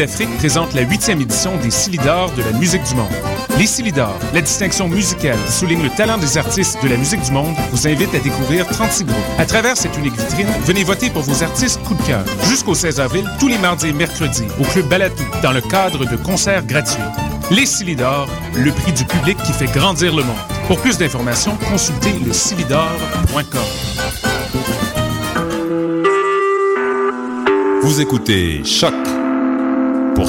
d'Afrique présente la huitième édition des Silidors de la musique du monde. Les Silidors, la distinction musicale qui souligne le talent des artistes de la musique du monde, vous invite à découvrir 36 groupes. À travers cette unique vitrine, venez voter pour vos artistes coup de cœur. Jusqu'au 16 avril, tous les mardis et mercredis, au Club Balatou, dans le cadre de concerts gratuits. Les Silidors, le prix du public qui fait grandir le monde. Pour plus d'informations, consultez le Vous écoutez Choc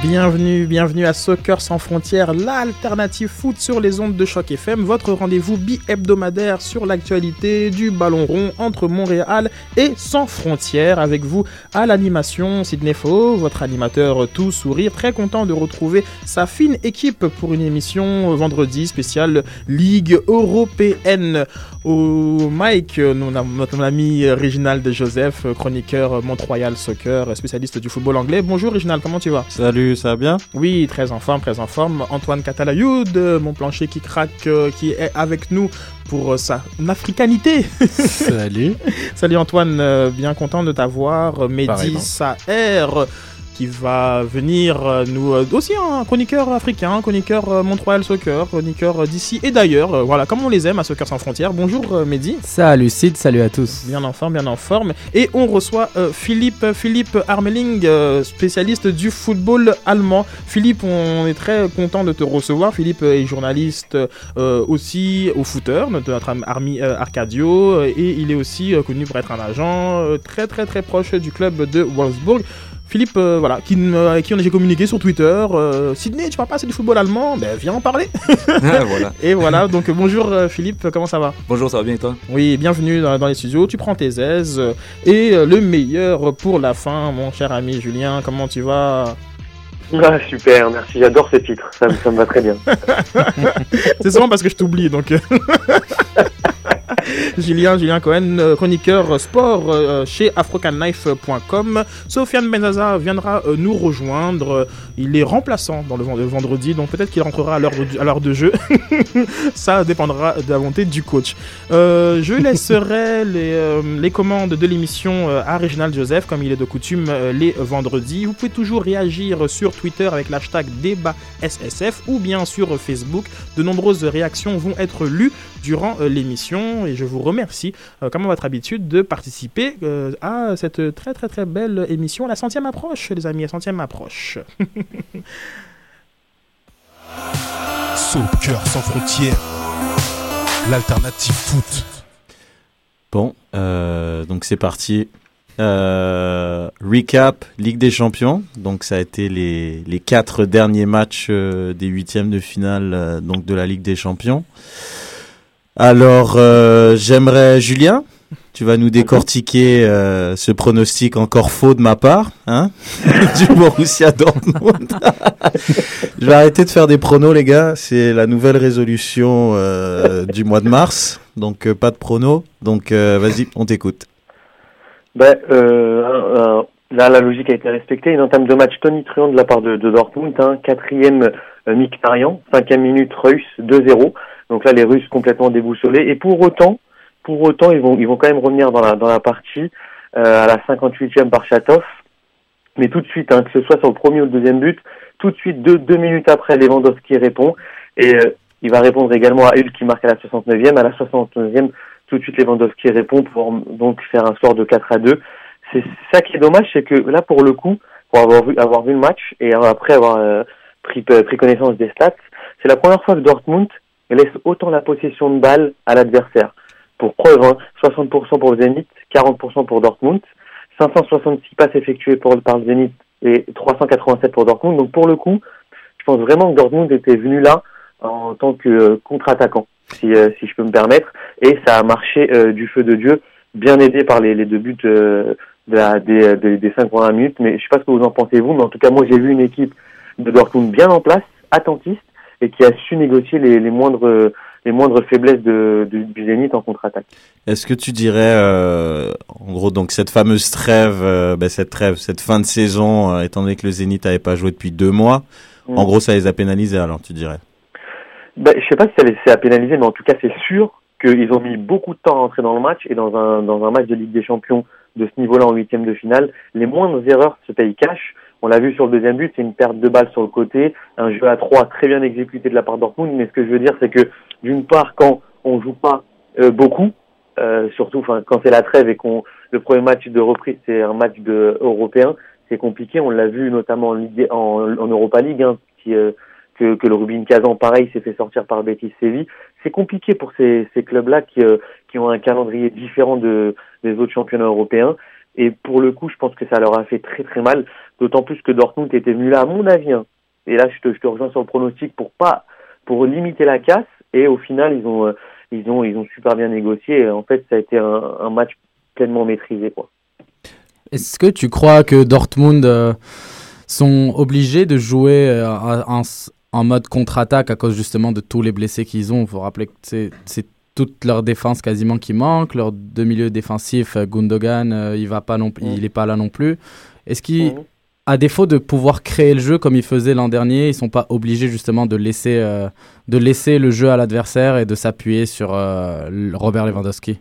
Bienvenue, bienvenue à Soccer sans frontières, l'alternative foot sur les ondes de choc FM, votre rendez-vous bi-hebdomadaire sur l'actualité du ballon rond entre Montréal et sans frontières. Avec vous à l'animation, Sidney Faux, votre animateur tout sourire, très content de retrouver sa fine équipe pour une émission vendredi spéciale Ligue européenne. Au Mike, avons notre ami Réginald Joseph, chroniqueur Mont-Royal Soccer, spécialiste du football anglais. Bonjour Réginald, comment tu vas? Salut, ça va bien? Oui, très en forme, très en forme. Antoine Catalayoud, mon plancher qui craque, euh, qui est avec nous pour euh, sa africanité. Salut. Salut Antoine, euh, bien content de t'avoir. Mehdi. Saher qui va venir euh, nous euh, aussi un chroniqueur africain, un chroniqueur euh, Mont-Royal Soccer, chroniqueur d'ici et d'ailleurs. Voilà, comme on les aime à Soccer sans frontières. Bonjour Mehdi. Salut Sid, salut à tous. Bien en forme, bien en forme. Et on reçoit Philippe, Philippe Armeling, spécialiste du football allemand. Philippe, on est très content de te recevoir. Philippe est journaliste euh, aussi au footer, notre, notre ami euh, Arcadio, et il est aussi euh, connu pour être un agent très très très proche du club de Wolfsburg. Philippe, euh, voilà, qui, me- avec qui on a communiqué sur Twitter. euh, Sydney, tu parles pas assez du football allemand Ben viens en parler. Ah, voilà. Et voilà, donc bonjour euh, Philippe, comment ça va? Bonjour, ça va bien et toi? Oui, bienvenue dans, dans les studios. Tu prends tes aises. euh, Et euh, le meilleur pour la fin, mon cher ami Julien. Comment tu vas? Ah, super, merci, j'adore ce titre, ça, me- ça me va très bien. C'est souvent parce que je t'oublie, donc. Julien, Julien Cohen, euh, chroniqueur sport euh, chez afrocanknife.com. Sofiane Benzaza viendra euh, nous rejoindre. Il est remplaçant dans le, vend- le vendredi, donc peut-être qu'il rentrera à l'heure de, jeu. Ça dépendra de la volonté du coach. Euh, je laisserai les, euh, les commandes de l'émission à Réginald Joseph, comme il est de coutume les vendredis. Vous pouvez toujours réagir sur Twitter avec l'hashtag débat SSF ou bien sur Facebook. De nombreuses réactions vont être lues durant euh, et je vous remercie, euh, comme à votre habitude, de participer euh, à cette très très très belle émission. La centième approche, les amis, la centième approche. Soccer sans frontières, l'alternative foot. Bon, euh, donc c'est parti. Euh, recap Ligue des Champions. Donc ça a été les, les quatre derniers matchs euh, des huitièmes de finale euh, donc de la Ligue des Champions. Alors euh, j'aimerais Julien, tu vas nous décortiquer euh, ce pronostic encore faux de ma part, hein, du Borussia Dortmund. Je vais arrêter de faire des pronos les gars. C'est la nouvelle résolution euh, du mois de mars. Donc pas de pronos. Donc vas-y, on t'écoute. Ben, euh, là, la logique a été respectée. Une entame de match tonitruant de la part de, Dortmund. Hein, quatrième Mkhitaryan, cinquième minute russe, 2-0. Donc là, les Russes complètement déboussolés. Et pour autant, pour autant, ils vont, ils vont quand même revenir dans la, dans la partie euh, à la 58e par Chatov. Mais tout de suite, hein, que ce soit sur le premier ou le deuxième but, tout de suite, deux, deux minutes après, Lewandowski répond. Et euh, il va répondre également à Hulk qui marque à la 69e. À la 69e, tout de suite Lewandowski répond pour donc faire un score de 4 à 2. C'est ça qui est dommage, c'est que là pour le coup, pour avoir vu avoir vu le match et après avoir euh, pris pris connaissance des stats, c'est la première fois que Dortmund laisse autant la possession de balle à l'adversaire. Pour preuve, hein, 60% pour le Zénith, 40% pour Dortmund, 566 passes effectuées par le Zénith et 387 pour Dortmund. Donc pour le coup, je pense vraiment que Dortmund était venu là en tant que euh, contre-attaquant, si, euh, si je peux me permettre, et ça a marché euh, du feu de Dieu, bien aidé par les, deux buts des, des, minutes. Mais je sais pas ce que vous en pensez vous, mais en tout cas moi j'ai vu une équipe de Dortmund bien en place, attentiste, et qui a su négocier les, les moindres les moindres faiblesses de, de, du Zénith en contre-attaque. Est-ce que tu dirais, euh, en gros, donc cette fameuse trêve, euh, ben, cette trêve, cette fin de saison, euh, étant donné que le Zénith n'avait pas joué depuis deux mois, Mm. en gros, ça les a pénalisés alors, tu dirais? Ben, je sais pas si ça les c'est à pénaliser, mais en tout cas, c'est sûr qu'ils ont mis beaucoup de temps à entrer dans le match et dans un, dans un match de Ligue des Champions de ce niveau-là en huitième de finale, les moindres erreurs se payent cash. On l'a vu sur le deuxième but, c'est une perte de balle sur le côté, un jeu à trois très bien exécuté de la part Dortmund. Mais ce que je veux dire, c'est que d'une part, quand on joue pas euh, beaucoup, euh, surtout quand c'est la trêve et qu'on le premier match de reprise c'est un match de européen, c'est compliqué. On l'a vu notamment en, en, en Europa League, hein, qui, euh, que, que le Rubin Kazan, pareil, s'est fait sortir par Betis Séville. C'est compliqué pour ces, ces clubs-là qui, euh, qui ont un calendrier différent de, des autres championnats européens. Et pour le coup, je pense que ça leur a fait très très mal, d'autant plus que Dortmund était venu là, à mon avis. hein. Et là, je te, je te rejoins sur le pronostic pour pas, pour limiter la casse. Et au final, ils ont, euh, ils ont, ils ont super bien négocié. Et en fait, ça a été un, un match pleinement maîtrisé, quoi. Est-ce que tu crois que Dortmund euh, sont obligés de jouer euh, en, en mode contre-attaque à cause justement de tous les blessés qu'ils ont? Il faut rappeler que c'est c'est toute leur défense quasiment qui manque, leur deux milieux défensifs, Gundogan, euh, il va pas non, il est pas là non plus. Est-ce qu'ils. À défaut de pouvoir créer le jeu comme ils faisaient l'an dernier, ils sont pas obligés justement de laisser, euh, de laisser le jeu à l'adversaire et de s'appuyer sur euh, Robert Lewandowski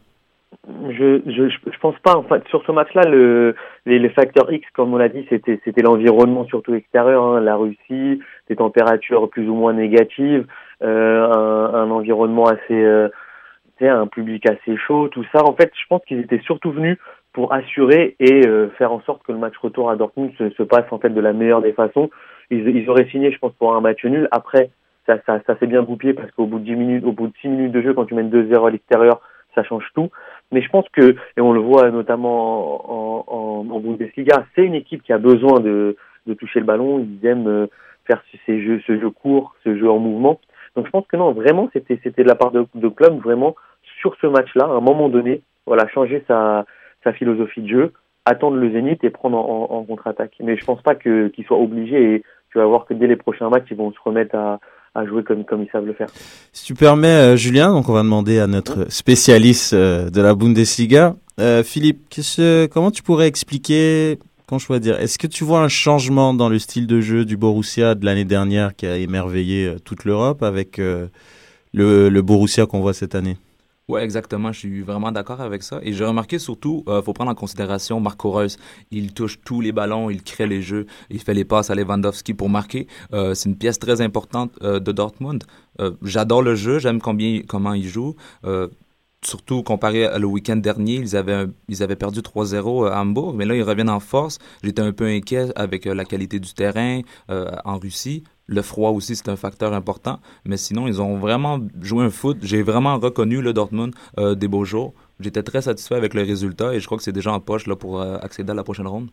Je, je, pense pas. En fait, sur ce match-là, le, les, facteurs X, comme on l'a dit, c'était, c'était l'environnement surtout extérieur, hein, la Russie, des températures plus ou moins négatives, euh, un, environnement assez, un public assez chaud, tout ça. En fait, je pense qu'ils étaient surtout venus pour assurer et euh, faire en sorte que le match retour à Dortmund se, se passe en fait de la meilleure des façons. Ils, ils auraient signé, je pense, pour un match nul. Après, ça, ça, ça s'est bien goupillé parce qu'au bout de 10 minutes, au bout de 6 minutes de jeu, quand tu mènes 2-0 à l'extérieur, ça change tout. Mais je pense que, et on le voit notamment en, en, en Bundesliga, c'est une équipe qui a besoin de, de toucher le ballon. Ils aiment euh, faire ces jeux, ce jeu court, ce jeu en mouvement. Donc je pense que non, vraiment, c'était c'était de la part de, de club vraiment sur ce match-là, à un moment donné, voilà, changer sa, sa philosophie de jeu, attendre le zénith et prendre en, contre-attaque. Mais je pense pas que qu'ils soient obligés et tu vas voir que dès les prochains matchs, ils vont se remettre à, à jouer comme, comme ils savent le faire. Si tu permets, euh, Julien, donc on va demander à notre spécialiste euh, de la Bundesliga, euh, Philippe, comment tu pourrais expliquer, comment je pourrais dire, est-ce que tu vois un changement dans le style de jeu du Borussia de l'année dernière qui a émerveillé toute l'Europe avec le, le Borussia qu'on voit cette année? Ouais, exactement. Je suis vraiment d'accord avec ça. Et j'ai remarqué surtout, euh, faut prendre en considération Marco Reus. Il touche tous les ballons, il crée les jeux, il fait les passes à Lewandowski pour marquer. Euh, c'est une pièce très importante euh, de Dortmund. J'adore le jeu, j'aime combien, comment il joue. Surtout comparé à le week-end dernier, ils avaient, ils avaient perdu 3-0 à Hambourg, mais là, ils reviennent en force. J'étais un peu inquiet avec la qualité du terrain en Russie. Le froid aussi, c'est un facteur important. Mais sinon, ils ont vraiment joué un foot. J'ai vraiment reconnu le Dortmund euh, des beaux jours. J'étais très satisfait avec le résultat et je crois que c'est déjà en poche là, pour euh, accéder à la prochaine ronde.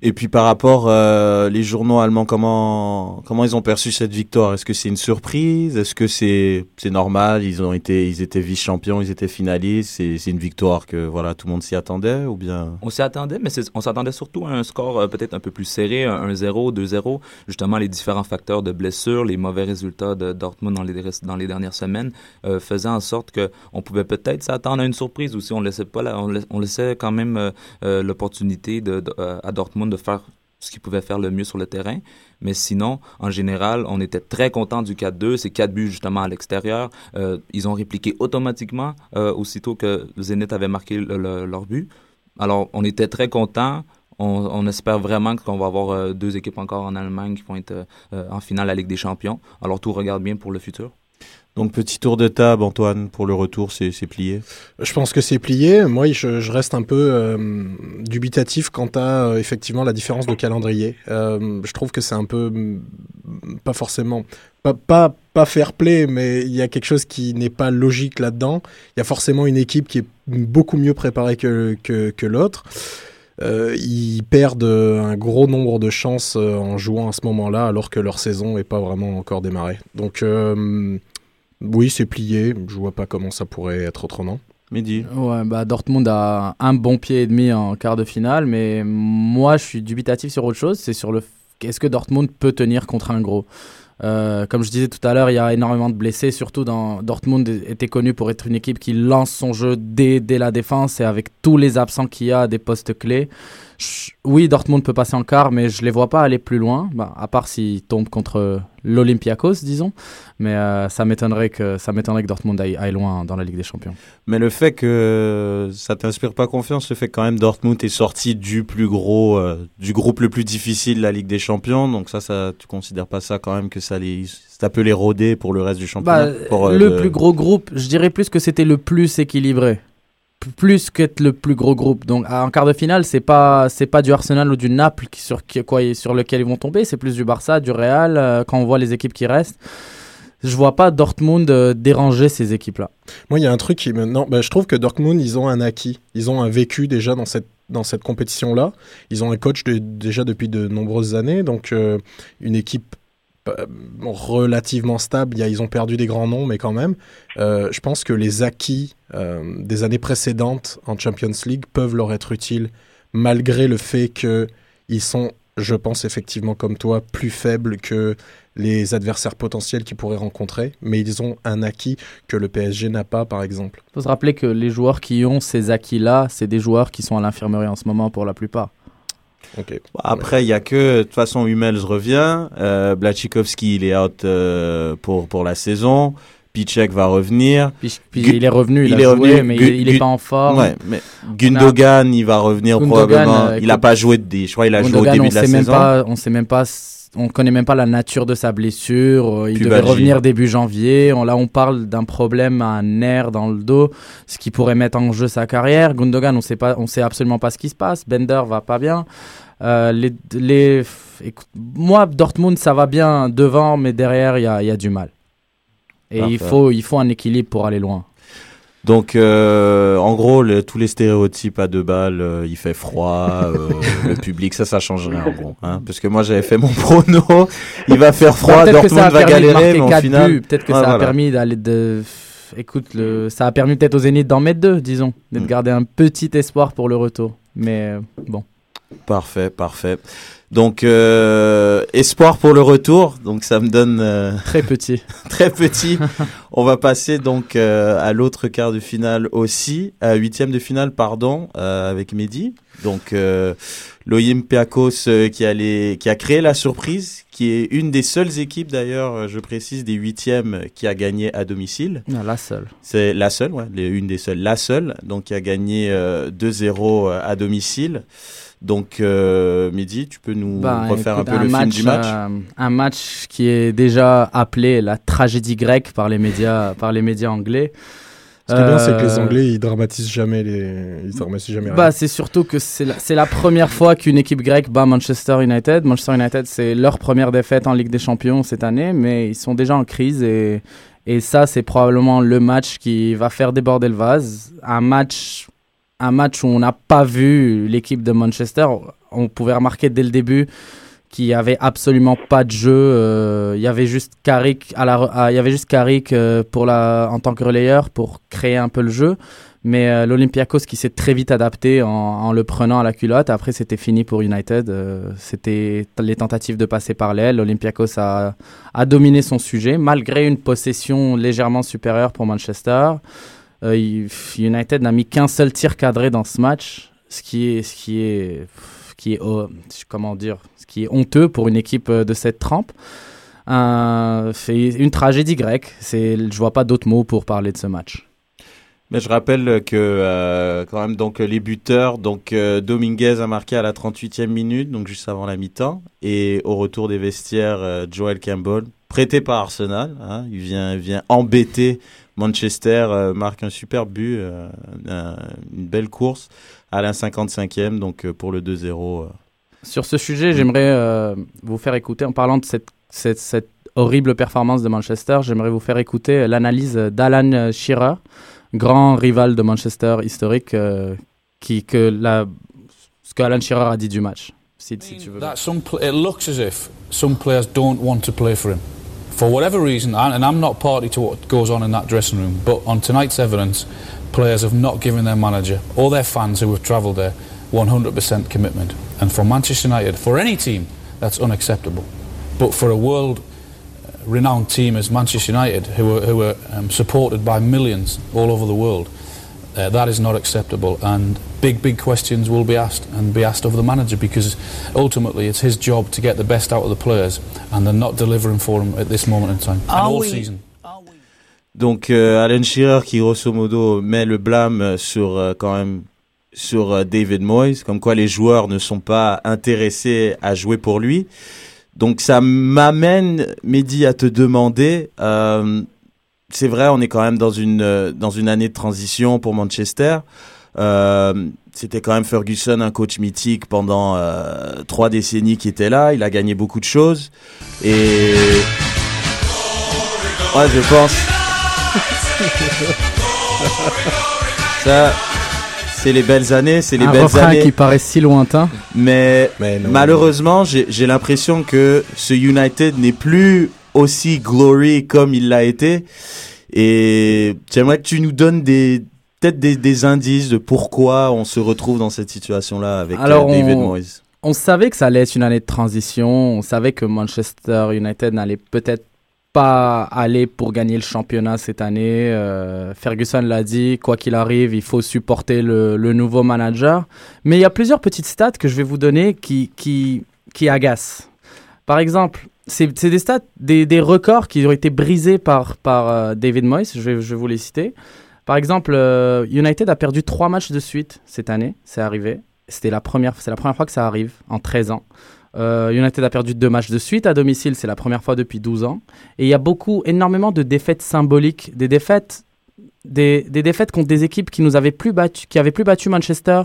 Et puis par rapport euh, les journaux allemands, comment comment ils ont perçu cette victoire? Est-ce que c'est une surprise? Est-ce que c'est c'est normal? Ils ont été ils étaient vice champions, ils étaient finalistes. C'est une victoire que voilà tout le monde s'y attendait ou bien? On s'y attendait, mais on s'attendait surtout à un score euh, peut-être un peu plus serré, un 1-0, 2-0. Justement, les différents facteurs de blessures, les mauvais résultats de Dortmund dans les, dans les dernières semaines euh, faisaient en sorte que on pouvait peut-être s'attendre à une surprise ou si on laissait pas, la- on, laiss- on laissait quand même euh, l'opportunité de, à Dortmund de faire ce qu'ils pouvaient faire le mieux sur le terrain. Mais sinon, en général, on était très content du 4-2. C'est quatre buts justement à l'extérieur. Euh, ils ont répliqué automatiquement euh, aussitôt que Zenit avait marqué le- le- leur but. Alors, on était très contents. On, espère vraiment qu'on va avoir euh, deux équipes encore en Allemagne qui vont être en finale à la Ligue des Champions. Alors, tout regarde bien pour le futur. Donc petit tour de table Antoine pour le retour c'est plié? Je pense que c'est plié. Moi, je, reste un peu euh, dubitatif quant à euh, effectivement la différence de calendrier. Euh, je trouve que c'est un peu mm, pas forcément pas, pas fair play, mais il y a quelque chose qui n'est pas logique là-dedans. Il y a forcément une équipe qui est beaucoup mieux préparée que que, l'autre. Ils perdent un gros nombre de chances en jouant à ce moment-là, alors que leur saison n'est pas vraiment encore démarrée. Donc oui, c'est plié. Je vois pas comment ça pourrait être autrement. Mehdi. Ouais, bah Dortmund a un bon pied et demi en quart de finale, mais moi je suis dubitatif sur autre chose, c'est sur le est-ce que Dortmund peut tenir contre un gros euh, comme je disais tout à l'heure, il y a énormément de blessés, surtout dans Dortmund était connu pour être une équipe qui lance son jeu dès, dès la défense et avec tous les absents qu'il y a à des postes clés. Je- oui, Dortmund peut passer en quart, mais je les vois pas aller plus loin, bah, à part s'ils tombent contre l'Olympiakos, disons. Mais euh, ça m'étonnerait que ça m'étonnerait que Dortmund aille, aille loin dans la Ligue des Champions. Mais le fait que ça t'inspire pas confiance, le fait que quand même Dortmund est sorti du plus gros, euh, du groupe le plus difficile de la Ligue des Champions, donc ça, ça, tu considères pas ça quand même que ça les, ça peut les rôder pour le reste du championnat Bah, pour, euh, le plus gros groupe, je dirais plus que c'était le plus équilibré. Plus qu'être le plus gros groupe. Donc en quart de finale, c'est pas c'est pas du Arsenal ou du Naples qui, sur qui- quoi sur lequel ils vont tomber, c'est plus du Barça, du Real euh, quand on voit les équipes qui restent. Je vois pas Dortmund euh, déranger ces équipes-là. Moi, il y a un truc qui. Non, bah, je trouve que Dortmund, ils ont un acquis. Ils ont un vécu déjà dans cette, dans cette compétition-là. Ils ont un coach déjà depuis de nombreuses années. Donc, euh, une équipe relativement stable. Il ils ont perdu des grands noms, mais quand même. Euh, je pense que les acquis euh, des années précédentes en Champions League peuvent leur être utiles, malgré le fait qu'ils sont, je pense effectivement comme toi, plus faibles que les adversaires potentiels qu'ils pourraient rencontrer. Mais ils ont un acquis que le PSG n'a pas, par exemple. faut se rappeler que les joueurs qui ont ces acquis-là, c'est des joueurs qui sont à l'infirmerie en ce moment pour la plupart. Après, il y a que de toute façon Hummels revient, euh, Blachikowski il est out euh, pour pour la saison, Pichek va revenir. Puis, puis Gu- il est revenu, il, il a est joué, revenu, mais Gu- il, il est Gu- pas en forme. Ouais, mais Gundogan il va revenir Gundogan, probablement. euh, il a écoute, pas joué de, je crois il a joué au début on de la sait même saison. pas, on sait même pas, on connaît même pas la nature de sa blessure. euh, Il devait Pubalgie. revenir début janvier. On, là, on parle d'un problème à un nerf dans le dos, ce qui pourrait mettre en jeu sa carrière. Gundogan, on sait pas, on sait absolument pas ce qui se passe. Bender va pas bien. Euh, les, les, écoute, moi, Dortmund, ça va bien devant, mais derrière, il y a, il y a du mal. Et il faut, il faut un équilibre pour aller loin. Donc, euh, en gros, le- tous les stéréotypes à deux balles, euh, il fait froid, euh, le public, ça, ça change rien, en gros. Hein, parce que moi, j'avais fait mon prono, il va faire froid, Peut-être que ça Dortmund a va galérer, mais au quatre final... buts. Peut-être que Ouais, ça a voilà. permis d'aller de. Écoute, le... ça a permis peut-être au Zénith d'en mettre deux, disons, de Mm. garder un petit espoir pour le retour. Mais euh, bon. Parfait, parfait. Donc, euh, espoir pour le retour, donc ça me donne... euh, Très petit. très petit. On va passer donc euh, à l'autre quart de finale aussi, à huitième de finale, pardon, euh, avec Mehdi. Donc euh, l'Olympiakos euh, qui, a les- qui a créé la surprise, qui est une des seules équipes d'ailleurs, je précise, des huitièmes qui a gagné à domicile. Non, la seule. C'est la seule, ouais, les- une des seules, la seule, donc qui a gagné euh, 2-0 à domicile. Donc euh, Mehdi, tu peux nous Bah, refaire écoute, un peu le film du match euh, un match qui est déjà appelé la tragédie grecque par les médias, par les médias anglais. Ce qui est bien, c'est que les Euh, Anglais, ils dramatisent jamais les. Ils dramatisent jamais rien. Bah, c'est surtout que c'est la, c'est la première fois qu'une équipe grecque bat Manchester United. Manchester United, c'est leur première défaite en Ligue des Champions cette année, mais ils sont déjà en crise et, et ça, c'est probablement le match qui va faire déborder le vase. Un match, un match où on n'a pas vu l'équipe de Manchester. On pouvait remarquer dès le début qu'il y avait absolument pas de jeu. euh, Il y avait juste Carrick à la, à- il y avait juste Carrick euh, pour la, en tant que relayeur pour créer un peu le jeu. Mais euh, l'Olympiakos qui s'est très vite adapté en, le prenant à la culotte. Après, c'était fini pour United. C'était les tentatives de passer par l'aile. L'Olympiakos a dominé son sujet malgré une possession légèrement supérieure pour Manchester. Euh, United n'a mis qu'un seul tir cadré dans ce match, ce qui est, ce qui est, qui est, oh, comment dire, ce qui est honteux pour une équipe euh, de cette trempe. Euh, c'est une tragédie grecque. C'est, je vois pas d'autres mots pour parler de ce match. Mais je rappelle que quand même donc les buteurs donc Dominguez a marqué à la 38e minute donc juste avant la mi-temps et au retour des vestiaires euh, Joel Campbell prêté par Arsenal hein, il vient il vient embêter Manchester euh, marque un super but euh, un- une belle course à la 55e donc euh, pour le 2-0 euh. Sur ce sujet, j'aimerais euh, vous faire écouter, en parlant de cette, cette, cette horrible performance de Manchester, j'aimerais vous faire écouter l'analyse d'Alan Shearer, grand rival de Manchester historique, euh, qui, que la, ce que Alan Shearer a dit du match. Si, si tu veux. That some pl- it looks as if some players don't want to play for him. For whatever reason, and I'm not party to what goes on in that dressing room, but on tonight's evidence, players have not given their manager or their fans who have travelled there 100% commitment. And for Manchester United, for any team that's unacceptable. But for a world uh, renowned team as Manchester United, who are, who are um, supported by millions all over the world, uh, that is not acceptable. And big, big questions will be asked and be asked of the manager because ultimately it's his job to get the best out of the players, and they're not delivering for him at this moment in time and all season. Donc euh, Alan Shearer qui grosso modo met le blâme sur euh, quand même sur euh, David Moyes, comme quoi les joueurs ne sont pas intéressés à jouer pour lui. Donc ça m'amène, Mehdi, à te demander, euh, c'est vrai, on est quand même dans une euh, dans une année de transition pour Manchester. Euh, C'était quand même Ferguson, un coach mythique pendant euh, trois décennies qui était là. Il a gagné beaucoup de choses et ouais, je pense. Ça, c'est les belles années, c'est les Un belles années. qui paraît si lointain. Mais, Mais non. malheureusement, j'ai l'impression que ce United n'est plus aussi glory comme il l'a été. Et j'aimerais que tu nous donnes des peut-être des, des indices de pourquoi on se retrouve dans cette situation-là avec euh, Alors, David on- Moyes. On savait que ça allait être une année de transition. On savait que Manchester United n'allait peut-être pas aller pour gagner le championnat cette année. Euh, Ferguson l'a dit, quoi qu'il arrive, il faut supporter le, le nouveau manager. Mais il y a plusieurs petites stats que je vais vous donner qui, qui, qui agacent. Par exemple, c'est des stats, des, records qui ont été brisés par, euh, David Moyes. Je vais, vous les citer. Par exemple, euh, United a perdu trois matchs de suite cette année. C'est arrivé. La c'est la première fois que ça arrive en 13 ans. Euh, United a perdu deux matchs de suite à domicile, c'est la première fois depuis 12 ans. Et il y a beaucoup, énormément de défaites symboliques, des défaites, des, des défaites contre des équipes qui nous avaient plus battu, qui avaient plus battu Manchester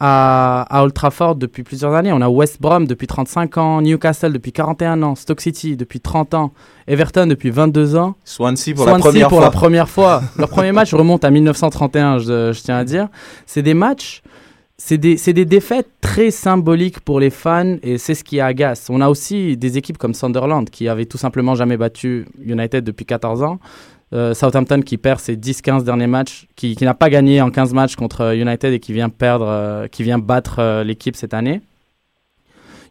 à, à Old Trafford depuis plusieurs années. On a West Brom depuis 35 ans, Newcastle depuis 41 ans, Stoke City depuis 30 ans, Everton depuis 22 ans. Swansea pour Swansea la première pour fois. la première fois. Leur premier match remonte à 1931, je, je tiens à dire. C'est des matchs, c'est des, des défaites très symboliques pour les fans et c'est ce qui agace. On a aussi des équipes comme Sunderland qui avaient tout simplement jamais battu United depuis 14 ans. Euh, Southampton qui perd ses 10-15 derniers matchs, qui, n'a pas gagné en 15 matchs contre United et qui vient perdre, euh, qui vient battre euh, l'équipe cette année.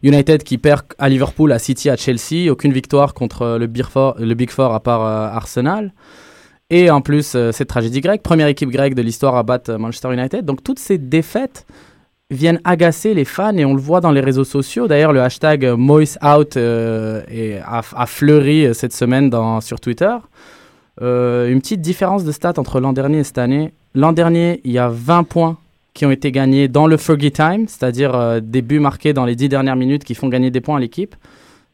United qui perd à Liverpool, à City, à Chelsea, aucune victoire contre le Big Four, à part Arsenal. Et en plus, cette tragédie grecque, première équipe grecque de l'histoire à battre Manchester United. Donc toutes ces défaites viennent agacer les fans et on le voit dans les réseaux sociaux. D'ailleurs, le hashtag Moist Out est- a, a fleuri cette semaine sur Twitter. Euh, une petite différence de stats entre l'an dernier et cette année. L'an dernier, il y a 20 points qui ont été gagnés dans le Fergie Time, c'est-à-dire euh, des buts marqués dans les 10 dernières minutes qui font gagner des points à l'équipe.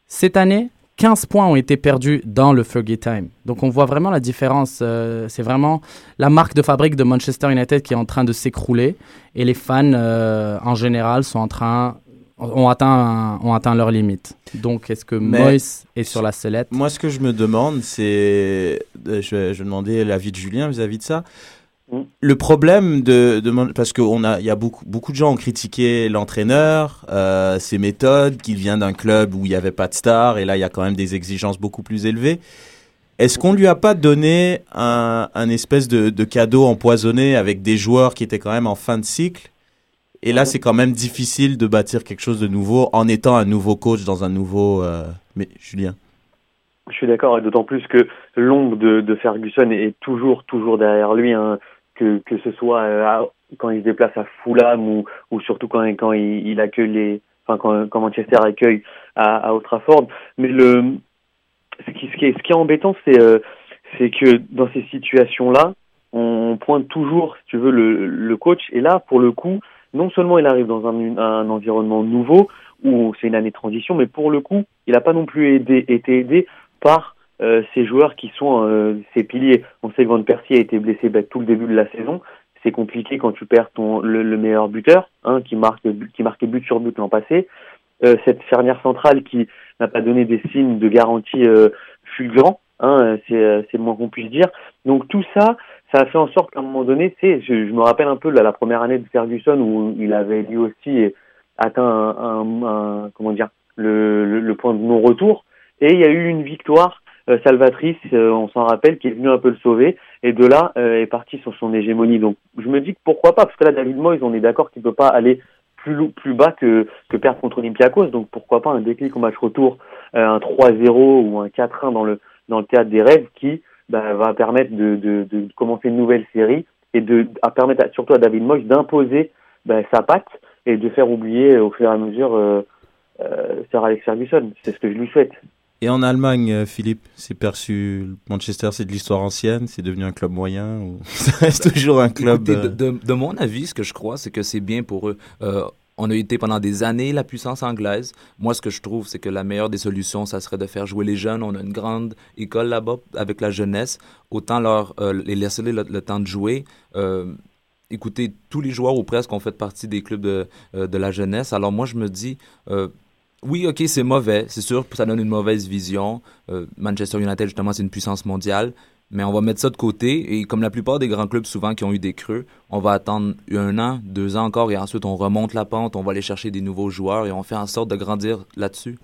Cette année, 15 points ont été perdus dans le Fergie Time. Donc on voit vraiment la différence. euh, c'est vraiment la marque de fabrique de Manchester United qui est en train de s'écrouler et les fans euh, en général sont en train ont atteint ont atteint leurs limites. Donc est-ce que Mais- Moyes est sur la sellette? Moi, ce que je me demande, c'est. euh, Je vais, je vais demander l'avis de Julien vis-à-vis de ça. Mm. Le problème de. de parce qu'il y a beaucoup, beaucoup de gens ont critiqué l'entraîneur, euh, ses méthodes, qu'il vient d'un club où il n'y avait pas de star, et là, il y a quand même des exigences beaucoup plus élevées. Est-ce qu'on lui a pas donné un, un espèce de, de cadeau empoisonné avec des joueurs qui étaient quand même en fin de cycle? Et là, c'est quand même difficile de bâtir quelque chose de nouveau en étant un nouveau coach dans un nouveau. euh, Mais Julien. Je suis d'accord, et d'autant plus que l'ombre de, Ferguson est toujours, toujours derrière lui, hein, que, que ce soit euh, quand il se déplace à Fulham ou, ou surtout quand, quand il, il accueille enfin quand, quand Manchester accueille à, à Old Trafford. Mais le, ce qui, ce qui est, ce qui est embêtant, c'est, euh, c'est que dans ces situations-là, on pointe toujours, si tu veux, le, le coach. Et là, pour le coup, non seulement il arrive dans un, environnement nouveau où c'est une année de transition, mais pour le coup, il n'a pas non plus été aidé par euh, ces joueurs qui sont euh, ses piliers. On sait que Van Persie a été blessé bah, tout le début de la saison. C'est compliqué quand tu perds ton le, le meilleur buteur, hein, qui marque qui marquait but sur but l'an passé. Euh, cette charnière centrale qui n'a pas donné des signes de garantie euh, fulgurants, hein, c'est euh, c'est le moins qu'on puisse dire. Donc tout ça, ça a fait en sorte qu'à un moment donné, c'est, je, je me rappelle un peu là, la première année de Ferguson où il avait lui aussi atteint un, un, un- comment dire le, le, point de non-retour et il y a eu une victoire euh, salvatrice, euh, on s'en rappelle, qui est venue un peu le sauver et de là euh, est parti sur son hégémonie. Donc je me dis pourquoi pas parce que là David Moyes, on est d'accord qu'il peut pas aller plus plus bas que que perdre contre Olympiakos. Donc pourquoi pas un déclic au match retour, euh, un 3-0 ou un 4-1 dans le dans le théâtre des rêves qui bah, va permettre de, de de commencer une nouvelle série et de à permettre à- surtout à David Moyes d'imposer bah, sa patte et de faire oublier euh, au fur et à mesure euh, euh, Sir Alex Ferguson. C'est ce que je lui souhaite. Et en Allemagne, euh, Philippe, c'est perçu. Manchester, c'est de l'histoire ancienne, c'est devenu un club moyen ou ça reste toujours un club. Écoutez, de, de- de mon avis, ce que je crois, c'est que c'est bien pour eux. Euh, on a été pendant des années la puissance anglaise. Moi, ce que je trouve, c'est que la meilleure des solutions, ça serait de faire jouer les jeunes. On a une grande école là-bas avec la jeunesse. Autant leur euh, les laisser le, le temps de jouer. Euh, écoutez, tous les joueurs ou presque ont fait partie des clubs de, euh, de la jeunesse. Alors moi, je me dis, oui, ok, c'est mauvais. C'est sûr, ça donne une mauvaise vision. Manchester United, justement, c'est une puissance mondiale. Mais on va mettre ça de côté. Et comme la plupart des grands clubs, souvent, qui ont eu des creux, on va attendre un an, deux ans encore, et ensuite on remonte la pente, on va aller chercher des nouveaux joueurs et on fait en sorte de grandir là-dessus.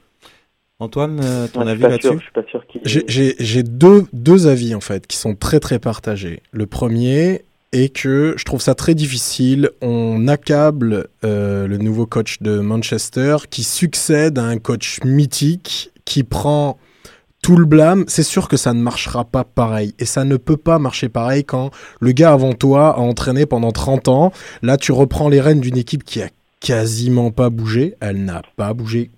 Antoine, ton avis là-dessus? je suis pas sûr qu'il J'ai- J'ai j'ai deux, deux avis en fait qui sont très très partagés. Le premier est que je trouve ça très difficile. On accable euh, le nouveau coach de Manchester qui succède à un coach mythique qui prend tout le blâme. C'est sûr que ça ne marchera pas pareil. Et ça ne peut pas marcher pareil quand le gars avant toi a entraîné pendant 30 ans. Là, tu reprends les rênes d'une équipe qui a quasiment pas bougé. Elle n'a pas bougé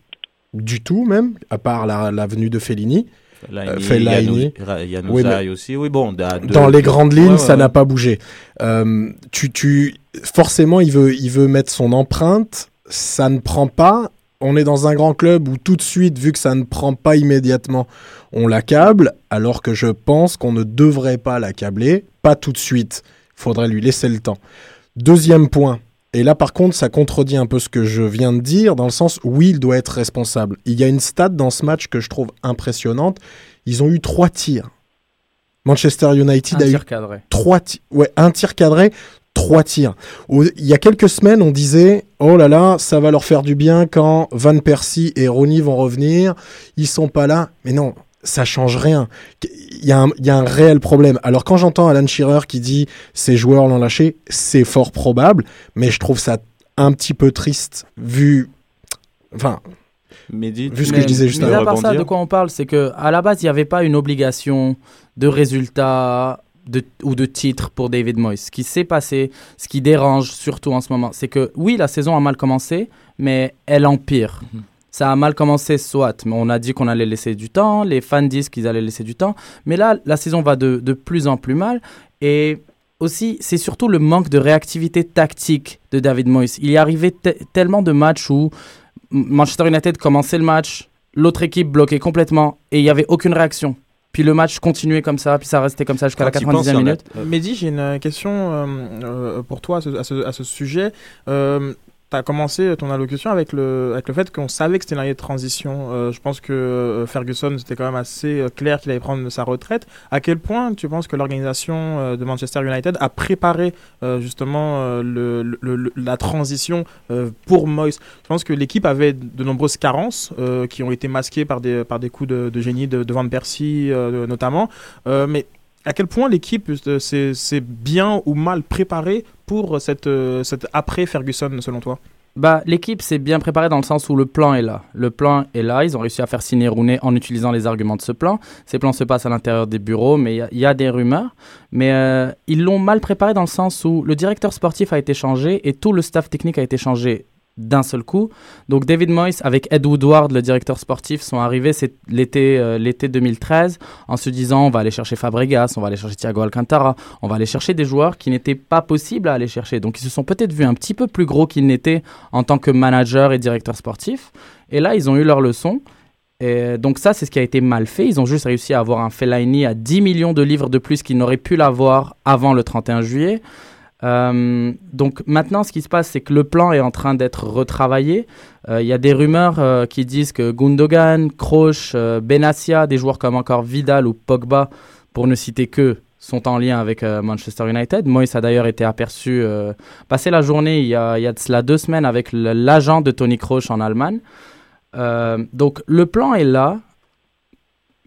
du tout même, à part la, la venue de Fellini. Fellaini, Fellaini. Yano- Ra- Oui, Januzaj aussi. Oui, bon. deux- Dans les grandes lignes, Ouais, ouais, ça ouais. n'a pas bougé. Euh, tu, tu, forcément, il veut, il veut mettre son empreinte. Ça ne prend pas. On est dans un grand club où tout de suite, vu que ça ne prend pas immédiatement, on l'accable, alors que je pense qu'on ne devrait pas l'accabler. Pas tout de suite. Il faudrait lui laisser le temps. Deuxième point. Et là, par contre, ça contredit un peu ce que je viens de dire, dans le sens où oui, il doit être responsable. Il y a une stat dans ce match que je trouve impressionnante. Ils ont eu trois tirs. Manchester United Un a eu tir cadré. trois ti- ouais, un tir cadré, trois tirs. Il y a quelques semaines, on disait oh là là, ça va leur faire du bien quand Van Persie et Rooney vont revenir. Ils sont pas là, mais non, ça change rien. Il y a un, il y a un réel problème. Alors quand j'entends Alan Shearer qui dit ces joueurs l'ont lâché, c'est fort probable, mais je trouve ça un petit peu triste vu. Enfin, Vu ce que je disais juste avant. à part ça, de quoi on parle, c'est que à la base, il n'y avait pas une obligation de résultat de, ou de titre pour David Moyes. Ce qui s'est passé, ce qui dérange surtout en ce moment, c'est que oui, la saison a mal commencé, mais elle empire. Mhm. Ça a mal commencé, soit, mais on a dit qu'on allait laisser du temps, les fans disent qu'ils allaient laisser du temps, mais là, la saison va de, de plus en plus mal, et aussi, c'est surtout le manque de réactivité tactique de David Moyes. Il y arrivait te- tellement de matchs où Manchester United commençait le match, l'autre équipe bloquait complètement et il n'y avait aucune réaction. Puis le match continuait comme ça, puis ça restait comme ça jusqu'à la Quand il pense, 90e il y en a- minute. Mehdi, j'ai une question euh, euh, pour toi à ce, à ce- à ce sujet. Euh, tu as commencé ton allocution avec le, avec le fait qu'on savait que c'était une année de transition. Euh, je pense que euh, Ferguson, c'était quand même assez euh, clair qu'il allait prendre sa retraite. À quel point tu penses que l'organisation euh, de Manchester United a préparé euh, justement euh, la transition euh, pour Moyes? Je pense que l'équipe avait de nombreuses carences euh, qui ont été masquées par des, par des coups de, génie de, de Van Persie euh, notamment. Euh, mais à quel point l'équipe euh, s'est s'est bien ou mal préparée pour cette, euh, cette après-Ferguson, selon toi? Bah, l'équipe s'est bien préparée dans le sens où le plan est là. Le plan est là, ils ont réussi à faire signer Rooney en utilisant les arguments de ce plan. Ces plans se passent à l'intérieur des bureaux, mais il y a- des rumeurs. Mais euh, ils l'ont mal préparé dans le sens où le directeur sportif a été changé et tout le staff technique a été changé d'un seul coup. Donc David Moyes avec Ed Woodward, le directeur sportif, sont arrivés l'été euh, l'été 2013 en se disant on va aller chercher Fabregas, on va aller chercher Thiago Alcantara, on va aller chercher des joueurs qui n'étaient pas possibles à aller chercher. Donc ils se sont peut-être vus un petit peu plus gros qu'ils n'étaient en tant que manager et directeur sportif. Et là, ils ont eu leur leçon. Et donc ça, c'est ce qui a été mal fait. Ils ont juste réussi à avoir un Fellaini à 10 millions de livres de plus qu'ils n'auraient pu l'avoir avant le 31 juillet. Euh, donc maintenant, ce qui se passe, c'est que le plan est en train d'être retravaillé. Euh, Il y a des rumeurs euh, qui disent que Gundogan, Kroos, Benassia, des joueurs comme encore Vidal ou Pogba, pour ne citer que, sont en lien avec Manchester United. Moïse a d'ailleurs été aperçu passer la journée il y, a, deux semaines avec l'agent de Tony Kroos en Allemagne. Donc le plan est là.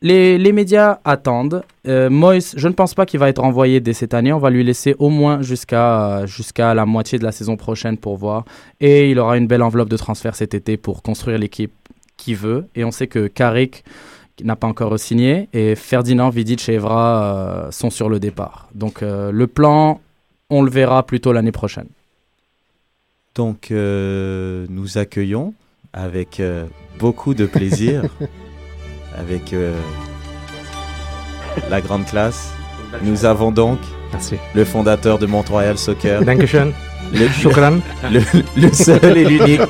Les, les médias attendent. Euh, Moïse, je ne pense pas qu'il va être envoyé dès cette année. On va lui laisser au moins jusqu'à jusqu'à la moitié de la saison prochaine pour voir. Et il aura une belle enveloppe de transfert cet été pour construire l'équipe qu'il veut. Et on sait que Carrick n'a pas encore signé et Ferdinand, Vidic et Evra euh, sont sur le départ. Donc euh, le plan, on le verra plutôt l'année prochaine. Donc, euh, nous accueillons avec euh, beaucoup de plaisir, avec euh, la grande classe. Nous avons donc Merci. le fondateur de Mont-Royal Soccer, Dankeschön. le, le, le seul et l'unique,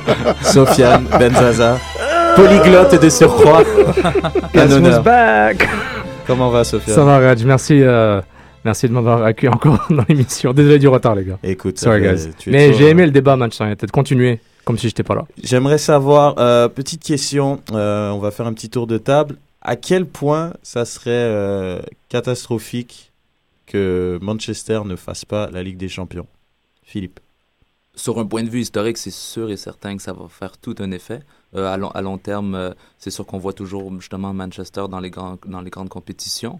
Sofiane Benzaza, polyglotte de surcroît. Un Erasmus honneur. back. Comment va, Sofiane? Ça va, Raj. Merci, euh, merci de m'avoir accueilli encore dans l'émission. Désolé du retard, les gars. Écoute, ça Sorry, fait- guys. Mais j'ai euh, aimé le débat Manchester United. Continuez comme si j'étais pas là. J'aimerais savoir, euh, petite question, euh, on va faire un petit tour de table. À quel point ça serait euh, catastrophique que Manchester ne fasse pas la Ligue des Champions? Philippe. Sur un point de vue historique, c'est sûr et certain que ça va faire tout un effet. Euh, à, long, à long terme, euh, c'est sûr qu'on voit toujours justement Manchester dans les, grands, dans les grandes compétitions.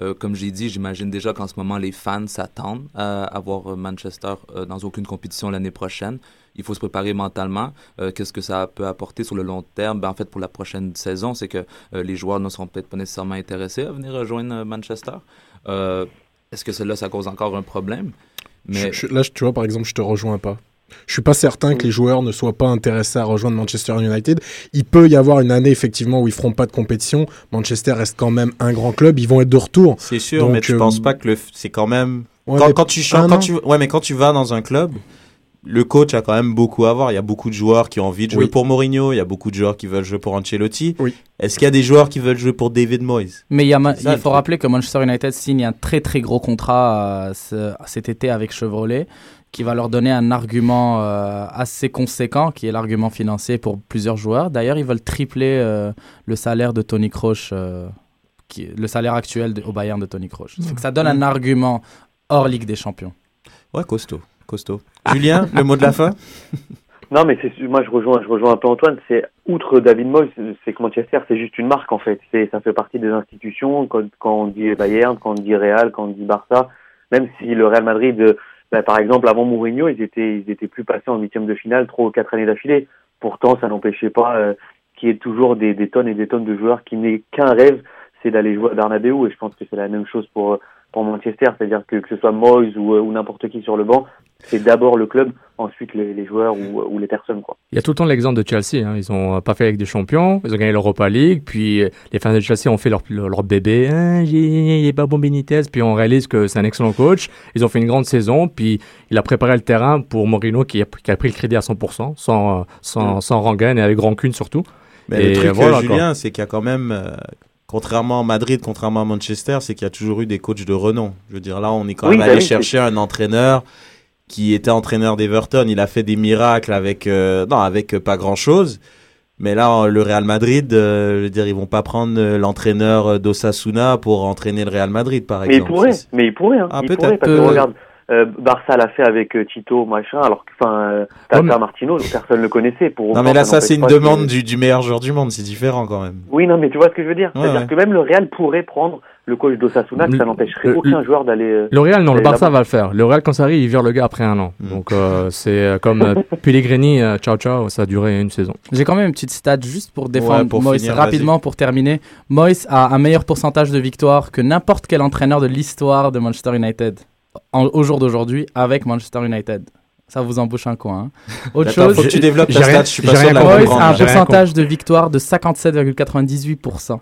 Euh, comme j'ai dit, j'imagine déjà qu'en ce moment, les fans s'attendent à avoir Manchester euh, dans aucune compétition l'année prochaine. Il faut se préparer mentalement. Euh, Qu'est-ce que ça peut apporter sur le long terme? Ben, en fait, pour la prochaine saison, c'est que euh, les joueurs ne seront peut-être pas nécessairement intéressés à venir rejoindre Manchester. Est-ce que cela, ça cause encore un problème? Mais... Je- je- là, tu vois, par exemple, je te rejoins pas. Je suis pas certain que les joueurs ne soient pas intéressés à rejoindre Manchester United. Il peut y avoir une année effectivement où ils feront pas de compétition. Manchester reste quand même un grand club. Ils vont être de retour. C'est sûr, Donc, mais je euh, pense pas que le f- c'est quand même Ouais, quand, mais quand tu quand an. tu ouais, mais quand tu vas dans un club, le coach a quand même beaucoup à voir. Il y a beaucoup de joueurs qui ont envie de jouer Oui. pour Mourinho. Il y a beaucoup de joueurs qui veulent jouer pour Ancelotti. Oui. Est-ce qu'il y a des joueurs qui veulent jouer pour David Moyes? Mais il, y a ma- C'est ça, il le faut rappeler que Manchester United signe un très très gros contrat euh, ce- cet été avec Chevrolet qui va leur donner un argument euh, assez conséquent qui est l'argument financier pour plusieurs joueurs. D'ailleurs, ils veulent tripler euh, le salaire de Tony Kroos, euh, qui le salaire actuel de- au Bayern de Tony Kroos. Que ça donne un argument hors Ligue des Champions. Ouais, costaud, costaud. Julien, le mot de la fin? Non, mais c'est moi je rejoins, je rejoins un peu Antoine. C'est outre David Moyes, c'est que Manchester, c'est juste une marque en fait. C'est ça fait partie des institutions. Quand, quand on dit Bayern, quand on dit Real, quand on dit Barça, même si le Real Madrid, euh, bah, par exemple, avant Mourinho, ils étaient, plus passés en huitième de finale trois ou quatre années d'affilée. Pourtant, ça n'empêchait pas euh, qu'il y ait toujours des, tonnes et des tonnes de joueurs qui n'aient qu'un rêve, c'est d'aller jouer à Bernabeu. Et je pense que c'est la même chose pour euh, Manchester, c'est-à-dire que que ce soit Moyes ou, euh, ou n'importe qui sur le banc, c'est d'abord le club, ensuite les, les joueurs ou, ou les personnes quoi. Il y a tout le temps l'exemple de Chelsea. Hein. Ils ont euh, pas fait avec des champions. Ils ont gagné l'Europa League. Puis euh, les fans de Chelsea ont fait leur, leur, leur bébé. Ah, il est pas bon Benitez. Puis on réalise que c'est un excellent coach. Ils ont fait une grande saison. Puis il a préparé le terrain pour Mourinho qui a, qui a pris le crédit à 100%, sans, sans, sans rengaine et avec rancune surtout. Mais Et le truc, voilà, euh, Julien, c'est qu'il y a quand même, euh, contrairement à Madrid, contrairement à Manchester, c'est qu'il y a toujours eu des coachs de renom. Je veux dire, là, on est quand Oui, même bah allé chercher un entraîneur qui était entraîneur d'Everton. Il a fait des miracles avec, euh, non, avec euh, pas grand chose. Mais là, le Real Madrid, euh, je veux dire, ils vont pas prendre euh, l'entraîneur euh, d'Osasuna pour entraîner le Real Madrid, par Mais il exemple. pourrait, mais il pourrait, hein. Ah, il peut-être. pourrait, parce que Euh, regarde, euh, Barça l'a fait avec euh, Tito, machin, alors que, enfin, euh, Tata Ouais, mais- Martino, personne le connaissait. Pour Non, mais là, ça, c'est une que- demande du, du meilleur joueur du monde. C'est différent, quand même. Oui, non, mais tu vois ce que je veux dire. Ouais, C'est-à-dire ouais. que même le Real pourrait prendre le coach d'Osasuna, que ça n'empêcherait aucun joueur d'aller. euh, Le Real, non, le Barça va le faire. Le Real, quand ça arrive, il vire le gars après un an. Mm. Donc euh, c'est comme euh, Pellegrini, euh, ciao ciao, ça a duré une saison. J'ai quand même une petite stat juste pour défendre Ouais, pour Moïse finir, rapidement pour terminer. Moïse a un meilleur pourcentage de victoires que n'importe quel entraîneur de l'histoire de Manchester United en- au jour d'aujourd'hui avec Manchester United. Ça vous embauche un coin. hein. Autre Attends, chose, faut que tu développes ta stat. Je suis pas sûr de la rien compris. Moïse a un comprendre. Pourcentage de victoire de 57,98%.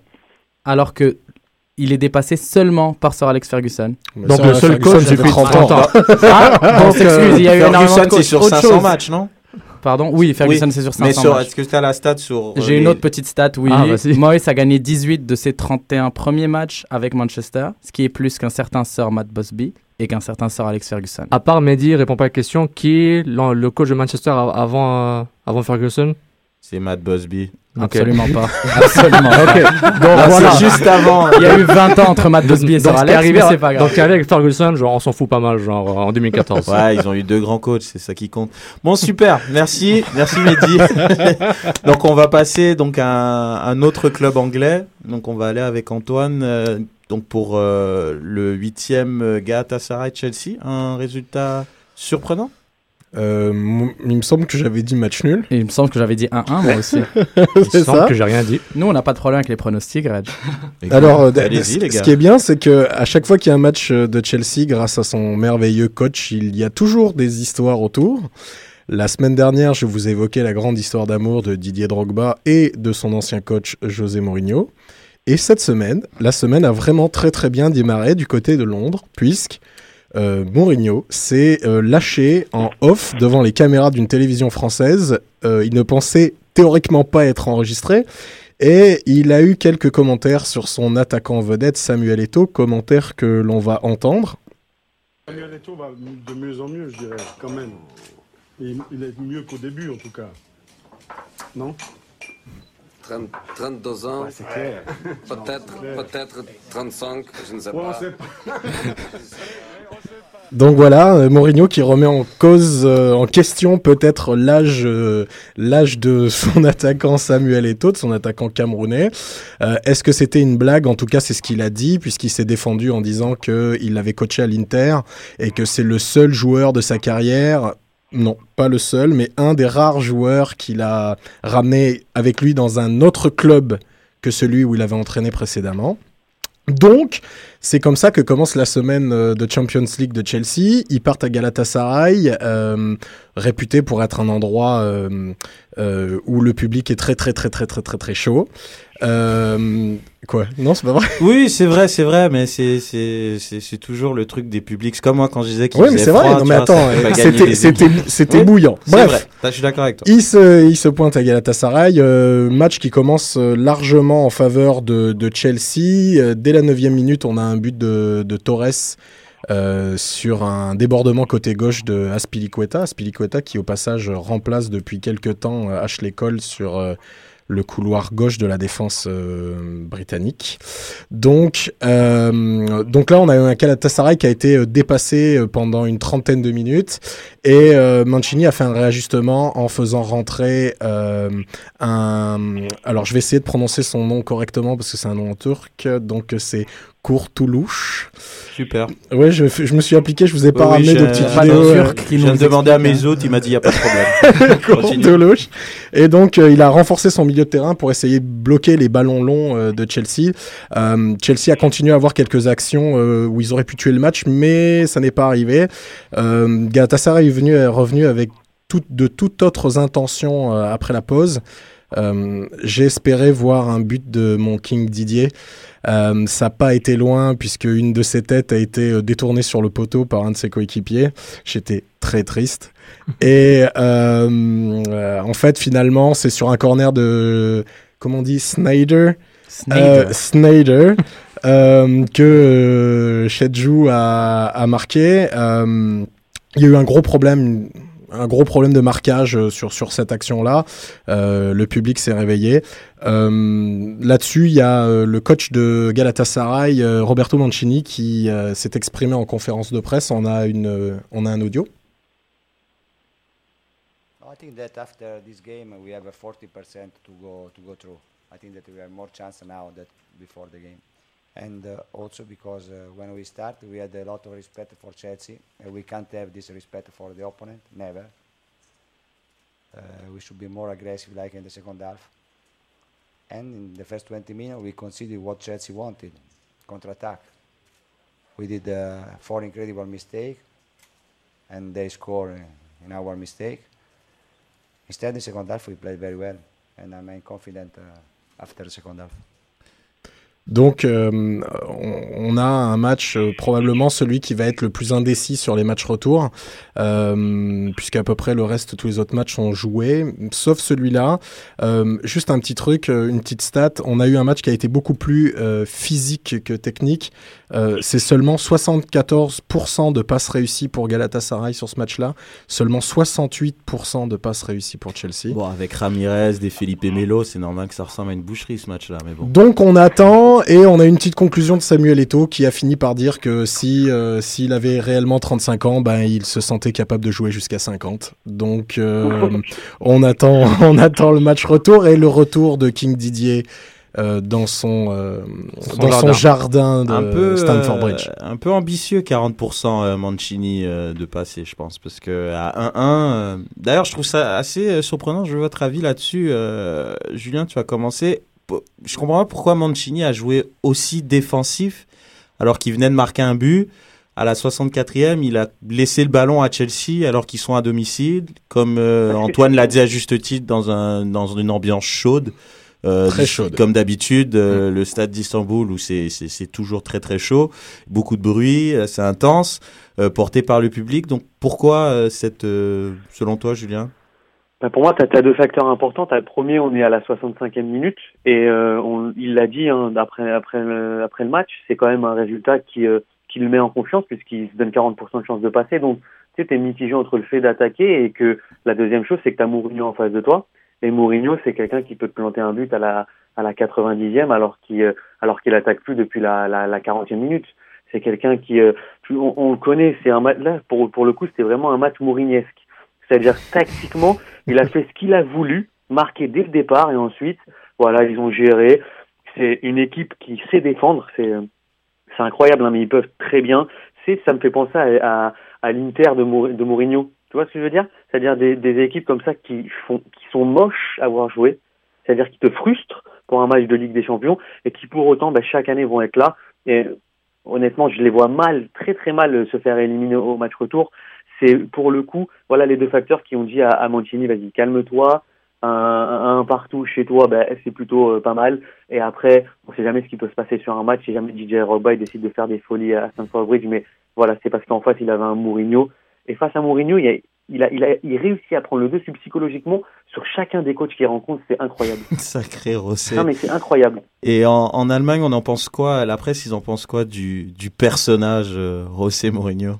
Alors que il est dépassé seulement par Sir Alex Ferguson. Mais Donc ça, le seul Ferguson, coach depuis 30 30 ans. Ah, on s'excuse, il y a eu énormément Ferguson, c'est sur Autre 500 chose. matchs, non? Pardon, oui, Ferguson c'est sur 500 Mais sur, matchs. est-ce que tu as la stat sur. euh, J'ai les- une autre petite stat, oui. Ah, a gagné 18 de ses 31 premiers matchs avec Manchester, ce qui est plus qu'un certain Sir Matt Busby et qu'un certain Sir Alex Ferguson. À part Mehdi, répond pas à la question. Qui est le coach de Manchester avant, euh, avant Ferguson? C'est Matt Busby. Absolument pas. Absolument. Donc voilà. c'est juste avant. Il y a eu 20 ans entre Matt Busby et Donc, Sir Alex, arrivé, mais c'est pas grave. donc, arrivé avec Ferguson, genre, on s'en fout pas mal, genre, en 2014. Ouais, ils ont eu deux grands coachs, c'est ça qui compte. Bon, super, merci, merci Mehdi. donc on va passer donc à un, un autre club anglais. Donc on va aller avec Antoine. euh, donc pour euh, le huitième Galatasaray Chelsea, un résultat surprenant? Euh, il me semble que j'avais dit match nul. Et il me semble que j'avais dit 1-1 moi aussi. C'est ça. Nous, on n'a pas de problème avec les pronostics, Reg. Alors, euh, Allez-y, les ce gars. qui est bien, c'est que à chaque fois qu'il y a un match euh, de Chelsea, grâce à son merveilleux coach, il y a toujours des histoires autour. La semaine dernière, je vous évoquais la grande histoire d'amour de Didier Drogba et de son ancien coach José Mourinho. Et cette semaine, la semaine a vraiment très très bien démarré du côté de Londres, puisque euh, Mourinho s'est euh, lâché en off devant les caméras d'une télévision française. Euh, il ne pensait théoriquement pas être enregistré. Et il a eu quelques commentaires sur son attaquant vedette Samuel Eto'o, commentaires que l'on va entendre. Samuel Eto'o va de mieux en mieux, je dirais, quand même. Il est mieux qu'au début, en tout cas. Non? 30 32 ans, c'est clair. peut-être, clair. peut-être 35, je ne sais pas. Donc voilà, euh, Mourinho qui remet en cause, euh, en question peut-être l'âge, euh, l'âge de son attaquant Samuel Eto'o, de son attaquant camerounais. Euh, Est-ce que c'était une blague? En tout cas, c'est ce qu'il a dit, puisqu'il s'est défendu en disant qu'il l'avait coaché à l'Inter et que c'est le seul joueur de sa carrière. Non, pas le seul, mais un des rares joueurs qu'il a ramené avec lui dans un autre club que celui où il avait entraîné précédemment. Donc, c'est comme ça que commence la semaine euh, de Champions League de Chelsea. Ils partent à Galatasaray, euh, réputé pour être un endroit euh, euh, où le public est très très très très très très très chaud. Quoi? Non, c'est pas vrai? Oui, c'est vrai, c'est vrai, mais c'est c'est toujours le truc des publics. C'est comme moi quand je disais qu'il Oui, mais c'est vrai. Non, mais attends, c'était c'était c'était Oui, bouillant. Bref. vrai. Je suis d'accord avec toi. Il se, il se pointe à Galatasaray, match qui commence largement en faveur de, de Chelsea. Dès la 9 minute, on a un but de, Torres euh, sur un débordement côté gauche de Aspilicueta. Aspilicueta qui au passage remplace depuis quelques temps euh, Ashley Cole sur euh, le couloir gauche de la défense britannique. Donc, donc là, on a un Galatasaray qui a été dépassé pendant une trentaine de minutes et Mancini a fait un réajustement en faisant rentrer un. Alors, je vais essayer de prononcer son nom correctement parce que c'est un nom en turc. Donc, c'est Courtoulouche. Super. Ouais, je, je me suis appliqué, je vous ai pas Oui, ramené de petites vidéos. euh, Je viens de demander à mes hôtes, il m'a dit, y a pas de problème. Continue. Courtoulouche. Et donc, euh, il a renforcé son milieu de terrain pour essayer de bloquer les ballons longs euh, de Chelsea. Euh, Chelsea a continué à avoir quelques actions où ils auraient pu tuer le match, mais ça n'est pas arrivé. Euh, Galatasaray est, venu, est revenu avec tout, de toutes autres intentions après la pause. Euh, J'ai espéré voir un but de mon King Didier. Euh, ça n'a pas été loin puisque une de ses têtes a été euh, détournée sur le poteau par un de ses coéquipiers. J'étais très triste. Et euh, euh, en fait, finalement, c'est sur un corner de comment on dit Snyder? Euh, Sneijder, euh, que euh, Shedju a, a marqué. Euh, il y a eu un gros problème, un gros problème de marquage euh, sur, sur cette action-là. Euh, le public s'est réveillé. Euh, Là-dessus, il y a euh, le coach de Galatasaray, euh, Roberto Mancini, qui euh, s'est exprimé en conférence de presse. On a, une, on a un audio. I think that after this game we have a 40% to go to go through. I think that we have more chance now than before the game, and uh, also because uh, when we start we had a lot of respect for Chelsea, and we can't have this respect for the opponent. Never. Uh, we should be more aggressive, like in the second half. And in the first 20 minutes, we conceded what Chelsea wanted, counter-attack. We did uh, four incredible mistakes, and they score uh, in our mistake. Instead, in the second half, we played very well, and I'm uh, confident after the second half. Donc, euh, on, a un match euh, probablement celui qui va être le plus indécis sur les matchs retour, euh, puisqu'à peu près le reste, tous les autres matchs sont joués, sauf celui-là. Euh, juste un petit truc, une petite stat. On a eu un match qui a été beaucoup plus physique que technique. C'est seulement 74% de passes réussies pour Galatasaray sur ce match-là, seulement 68% de passes réussies pour Chelsea. Bon, avec Ramirez, des Felipe Melo, c'est normal que ça ressemble à une boucherie ce match-là. Mais bon. Donc on attend et on a une petite conclusion de Samuel Eto'o qui a fini par dire que si euh, s'il avait réellement 35 ans, ben il se sentait capable de jouer jusqu'à 50. Donc euh, on attend on attend le match retour et le retour de King Didier euh, dans son, euh, Son dans son jardin de un peu, Stamford euh, Bridge. un peu ambitieux, 40% euh, Mancini euh, de passer, je pense. Parce que à 1-1, euh, d'ailleurs, je trouve ça assez surprenant. Je veux votre avis là-dessus. Euh, Julien, tu vas commencer. Je comprends pas pourquoi Mancini a joué aussi défensif alors qu'il venait de marquer un but. À la 64e, il a laissé le ballon à Chelsea alors qu'ils sont à domicile. Comme euh, Antoine l'a dit à juste titre, dans, un, dans une ambiance chaude. Euh, Très chaude. Comme d'habitude, euh, le stade d'Istanbul où c'est toujours très très chaud, beaucoup de bruit, c'est intense, euh, porté par le public. Donc pourquoi euh, cette, euh, selon toi, Julien? Bah, pour moi, tu as, deux facteurs importants. T'as le premier, on est à la 65e minute et euh, on, il l'a dit hein, après, après, le, après le match, c'est quand même un résultat qui, euh, qui le met en confiance puisqu'il se donne 40% de chance de passer. Donc, tu sais, t'es mitigé entre le fait d'attaquer et que la deuxième chose, c'est que tu as Mourinho en face de toi. Et Mourinho, c'est quelqu'un qui peut te planter un but à la, à la 90e alors qu'il euh, alors qu'il attaque plus depuis la, la, la 40e minute. C'est quelqu'un qui, euh, on, on le connaît, c'est un match là pour pour le coup, c'était vraiment un match mourignesque. C'est-à-dire tactiquement, il a fait ce qu'il a voulu, marqué dès le départ et ensuite, voilà, ils ont géré. C'est une équipe qui sait défendre, c'est euh, c'est incroyable, hein, mais ils peuvent très bien. C'est, ça me fait penser à, à, à l'Inter de, de Mourinho. Tu vois ce que je veux dire? C'est-à-dire des, des équipes comme ça qui font, qui sont moches à voir jouer. C'est-à-dire qui te frustrent pour un match de Ligue des Champions et qui pour autant, bah, chaque année vont être là. Et honnêtement, je les vois mal, très très mal euh, se faire éliminer au match retour. C'est pour le coup, voilà les deux facteurs qui ont dit à, à Mancini, vas-y, calme-toi. Un, partout chez toi, ben, c'est plutôt euh, pas mal. Et après, on sait jamais ce qui peut se passer sur un match. Si jamais DJ Robba il décide de faire des folies à Stamford Bridge, mais voilà, c'est parce qu'en face il avait un Mourinho. Et face à Mourinho, il, a, il, a, il, a, il réussit à prendre le dessus psychologiquement sur chacun des coachs qu'il rencontre. C'est incroyable. Sacré Rosset. Non mais c'est incroyable. Et en, en Allemagne, on en pense quoi? La presse, ils en pensent quoi du, du personnage euh, José Mourinho?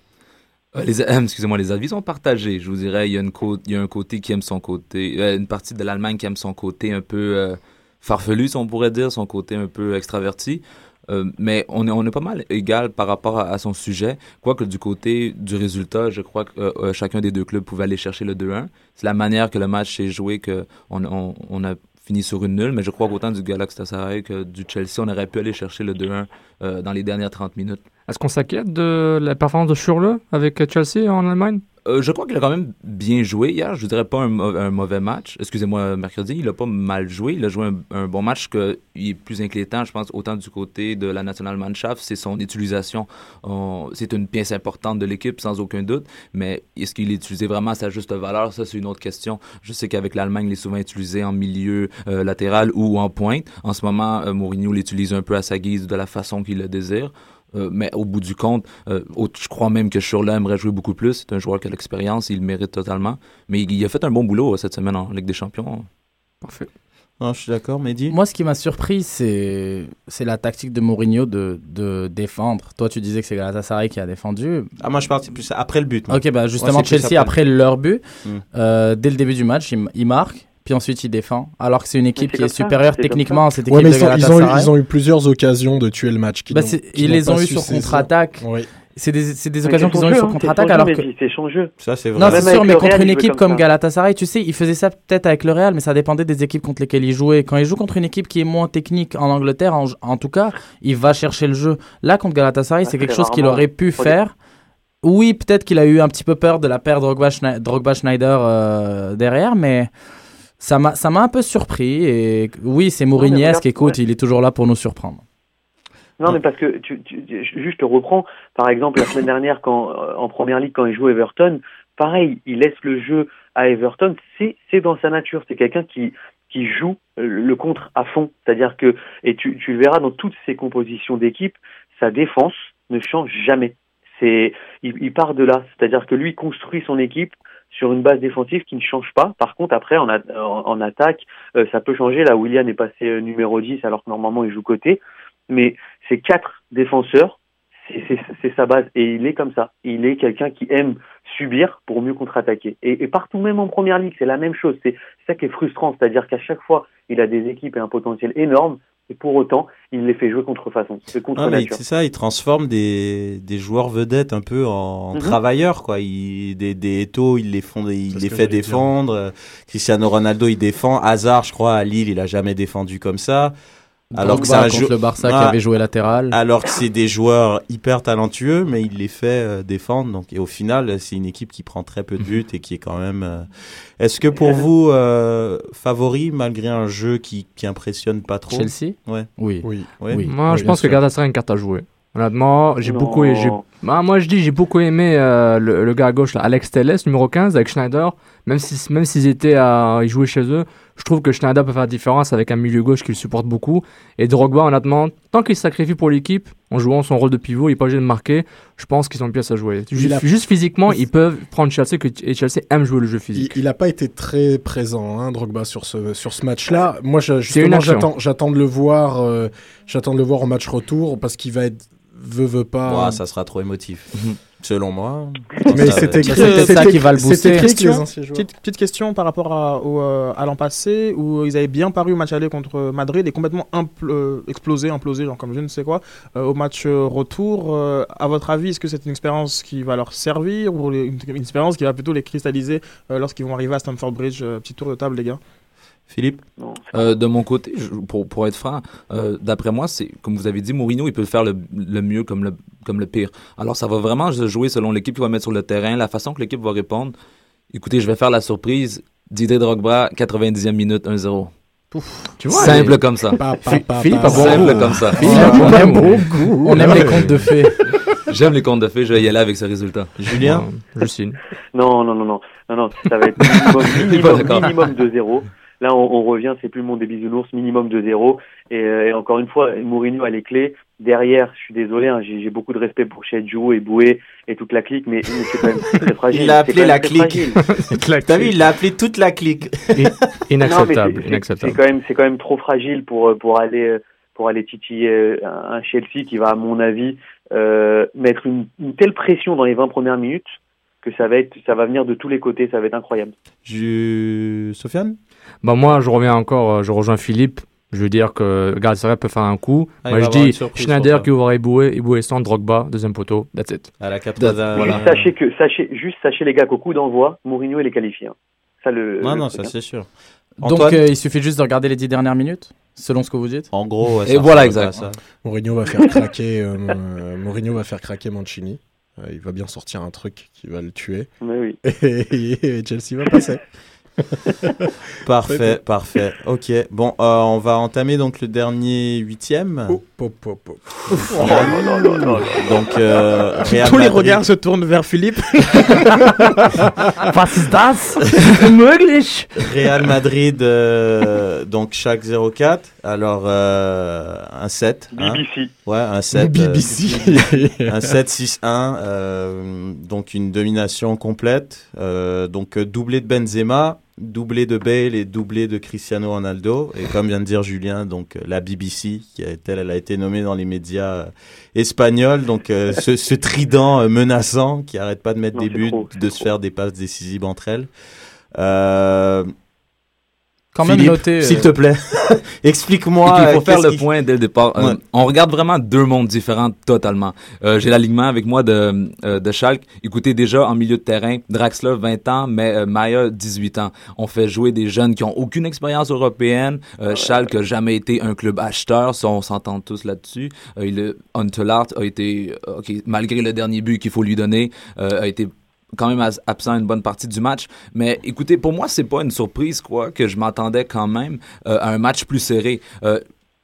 Les, euh, excusez-moi, les avis sont partagés. Je vous dirais, il y a, une il y a un côté qui aime son côté, euh, une partie de l'Allemagne qui aime son côté un peu euh, farfelu, si on pourrait dire, son côté un peu extraverti. Euh, mais on est, on est pas mal égal par rapport à, son sujet. Quoique du côté du résultat, je crois que chacun des deux clubs pouvait aller chercher le 2-1. C'est la manière que le match s'est joué que on, a fini sur une nulle. Mais je crois qu'autant du Galatasaray que du Chelsea, on aurait pu aller chercher le 2-1 euh, dans les dernières 30 minutes. Est-ce qu'on s'inquiète de la performance de Schürrle avec Chelsea en Allemagne? Euh, je crois qu'il a quand même bien joué hier. Je dirais pas un, mau- un mauvais match. Excusez-moi, mercredi, il a pas mal joué. Il a joué un, bon match. Que il est plus inquiétant, je pense, autant du côté de la Nationalmannschaft, c'est son utilisation. On- C'est une pièce importante de l'équipe, sans aucun doute. Mais est-ce qu'il est utilisé vraiment à sa juste valeur? Ça, c'est une autre question. Je sais qu'avec l'Allemagne, il est souvent utilisé en milieu euh, latéral ou en pointe. En ce moment, euh, Mourinho l'utilise un peu à sa guise, de la façon qu'il le désire. Euh, mais au bout du compte, euh, je crois même que Schürrle aimerait jouer beaucoup plus. C'est un joueur qui a l'expérience, il le mérite totalement. Mais il, il a fait un bon boulot euh, cette semaine en Ligue des Champions. Parfait. Non, je suis d'accord, Mehdi Moi, ce qui m'a surpris, c'est c'est la tactique de Mourinho de, de défendre. Toi, tu disais que c'est Galatasaray qui a défendu. Ah, moi, je partais plus après le but. moi. Ok, bah justement, Chelsea, après leur but, Hmm. euh, dès le début du match, il, il marque, puis ensuite il défend. Alors que c'est une équipe qui est supérieure techniquement à cette équipe Ouais, mais de ils, ont, ils, ont eu, Galatasaray. ils ont eu plusieurs occasions de tuer le match. qu'ils Bah, qu'ils ils les ont eu su sur contre-attaque. Oui. C'est des, occasions qu'ils ont eues sur hein, contre-attaque alors que. C'est son jeu. Ça, c'est vrai. Non, c'est sûr, mais contre Real, une équipe comme. Galatasaray, tu sais, il faisait ça peut-être avec le Real, mais ça dépendait des équipes contre lesquelles il jouait. Quand il joue contre une équipe qui est moins technique en Angleterre, en, en tout cas, il va chercher le jeu. Là, contre Galatasaray, Ah, c'est quelque chose qu'il aurait pu faire. Oui, peut-être qu'il a eu un petit peu peur de la paire Drogba-Schneider Drogba -Schneider, euh, derrière, mais ça m'a ça m'a un peu surpris. Et oui, c'est Mourignesque, écoute, ouais. il est toujours là pour nous surprendre. Non, mais parce que tu, tu, tu- juste te reprends. Par exemple, la semaine dernière, quand euh, en première ligue, quand il joue Everton, pareil, il laisse le jeu à Everton. C'est c'est dans sa nature. C'est quelqu'un qui qui joue euh, le contre à fond. C'est-à-dire que, et tu, tu le verras dans toutes ces compositions d'équipe, sa défense ne change jamais. C'est, il, il part de là. C'est-à-dire que lui construit son équipe sur une base défensive qui ne change pas. Par contre, après, en, en, attaque, euh, ça peut changer. Là, William est passé euh, numéro 10 alors que normalement il joue côté. Mais ces quatre défenseurs, c'est- c'est c'est sa base. Et il est comme ça. Il est quelqu'un qui aime subir pour mieux contre-attaquer. Et, partout, même en première ligue, c'est la même chose. C'est c'est ça qui est frustrant. C'est-à-dire qu'à chaque fois, il a des équipes et un potentiel énorme. Et pour autant, il les fait jouer contre façon. C'est contre Ah, c'est ça, il transforme des, des joueurs vedettes un peu en Mhm. travailleurs, quoi. Il, des, des Eto'o, il les, font, il les fait dire. défendre. Cristiano Ronaldo, il défend. Hazard, je crois, à Lille, il a jamais défendu comme ça. Alors que c'est un contre le Barça qui avait joué latéral. Alors que c'est des joueurs hyper talentueux, mais il les fait euh, défendre. Donc, et au final, c'est une équipe qui prend très peu de buts et qui est quand même. euh, Est-ce que pour vous, euh, favori malgré un jeu qui, qui impressionne pas trop? Chelsea? Ouais. Oui. Oui. Oui. Moi, Oui, je pense que. Galatasaray a une carte à jouer. Honnêtement, j'ai beaucoup. j'ai- Bah, moi, je dis, j'ai beaucoup aimé euh, le, le gars à gauche, là, Alex Telles, numéro 15, avec Schneider. Même si, même s'ils étaient à y jouer chez eux, je trouve que Schneider peut faire la différence avec un milieu gauche qui le supporte beaucoup. Et Drogba, honnêtement, tant qu'il se sacrifie pour l'équipe, en jouant son rôle de pivot, il n'est pas obligé de marquer. Je pense qu'ils ont une pièce à jouer. Juste, Il a- juste physiquement, ils peuvent prendre Chelsea que, et Chelsea aime jouer le jeu physique. il a pas été très présent, hein, Drogba, sur ce, sur ce match-là. Moi, j'attends, de le voir, euh, j'attends de le voir au match retour parce qu'il va être veut veut pas. Ouais, ça sera trop émotif, selon moi. Mais c'était ça c'était- qui va le booster. Question, petite, petite question par rapport à, euh, à l'an passé où ils avaient bien paru au match aller contre Madrid et complètement impl- euh, explosé, implosé, genre comme je ne sais quoi, euh, au match retour. euh, à votre avis, est-ce que c'est une expérience qui va leur servir ou une, une expérience qui va plutôt les cristalliser euh, lorsqu'ils vont arriver à Stamford Bridge Euh, Petit tour de table, les gars? Philippe Non, Euh, de mon côté, je- pour, pour être franc, euh, d'après moi, c'est comme vous avez dit, Mourinho, il peut faire le, le mieux comme le, comme le pire. Alors, ça va vraiment se jouer selon l'équipe qu'il va mettre sur le terrain, la façon que l'équipe va répondre. Écoutez, je vais faire la surprise. Didier Drogba, 90e minute, 1-0. Tu vois, Simple les- comme ça. Pa, pa, pa, Philippe pa, a bon Simple goût. comme ça. Philippe, on aime, beaucoup. on aime les contes de fées. J'aime les contes de fées, je vais y aller avec ce résultat. Julien signe. Non, non, non, non, non, non, ça va être minimum, minimum, minimum de 0. Là, on, on revient, c'est plus le monde des bisounours, minimum de 0. Et, euh, et encore une fois, Mourinho a les clés. Derrière, je suis désolé, hein, j'ai beaucoup de respect pour Chedjou et Boué et toute la clique, mais, mais c'est quand même très, fragile. Il l'a C'est appelé la clique. fragile. T'as vu, il l'a appelé toute la clique. Inacceptable, c'est- quand même, c'est quand même trop fragile pour pour aller pour aller titiller euh, un un Chelsea qui va, à mon avis, euh, mettre une, une telle pression dans les 20 premières minutes que ça va être, ça va venir de tous les côtés, ça va être incroyable. Je... Sofiane? Bah moi, je reviens encore, euh, je rejoins Philippe. Je veux dire que Galatasaray peut faire un coup. Ah, Moi, je dis Schneider qui ouvre Eboué, Eboué sans Drogba, deuxième poteau, that's it. À la 80. Voilà. Juste sachez que, sachez, juste sachez les gars qu'au coup d'envoi, Mourinho il est qualifié. hein. Ça le. Non, le non, ça hein. c'est sûr. Donc Antoine euh, il suffit juste de regarder les dix dernières minutes, selon ce que vous dites. En gros, ouais, Et ça voilà, exact. ça. Mourinho va faire craquer. euh, euh, Mourinho va faire craquer Mancini. Euh, il va bien sortir un truc qui va le tuer. Mais oui. Et, et Chelsea va passer. Parfait, parfait. Ok, bon, euh, on va entamer donc le dernier huitième. Oh, pop, pop, pop. Donc, euh, Real Tous les Madrid- regards se tournent vers Philippe. Was ist das? Möglich? Real Madrid, euh, donc chaque 0-4. Alors, euh, un 7. hein. BBC. Ouais, un 7. BBC. un 7-6-1. euh, donc, une domination complète. Euh, donc, euh, doublé de Benzema, doublé de Bale et doublé de Cristiano Ronaldo. Et comme vient de dire Julien, donc euh, la BBC, qui a été, elle a été nommée dans les médias euh, espagnols. Donc, euh, ce, ce trident menaçant qui arrête pas de mettre Non, des buts, trop, de se trop. faire des passes décisives entre elles. Euh, Quand même Philippe, noter. s'il euh, te plaît, explique-moi. il faut euh, faire le qui- point dès le départ. Euh, on regarde vraiment deux mondes différents totalement. Euh, J'ai l'alignement avec moi de, euh, de Schalke. Écoutez, déjà en milieu de terrain, Draxler 20 ans, mais euh, Maya 18 ans. On fait jouer des jeunes qui ont aucune expérience européenne. Euh, Schalke a jamais été un club acheteur, ça on s'entend tous là-dessus. Euh, il, Huntelaar a été, euh, ok, malgré le dernier but qu'il faut lui donner, euh, a été quand même absent une bonne partie du match. Mais écoutez, pour moi, c'est pas une surprise, quoi, que je m'attendais quand même euh, à un match plus serré. Euh,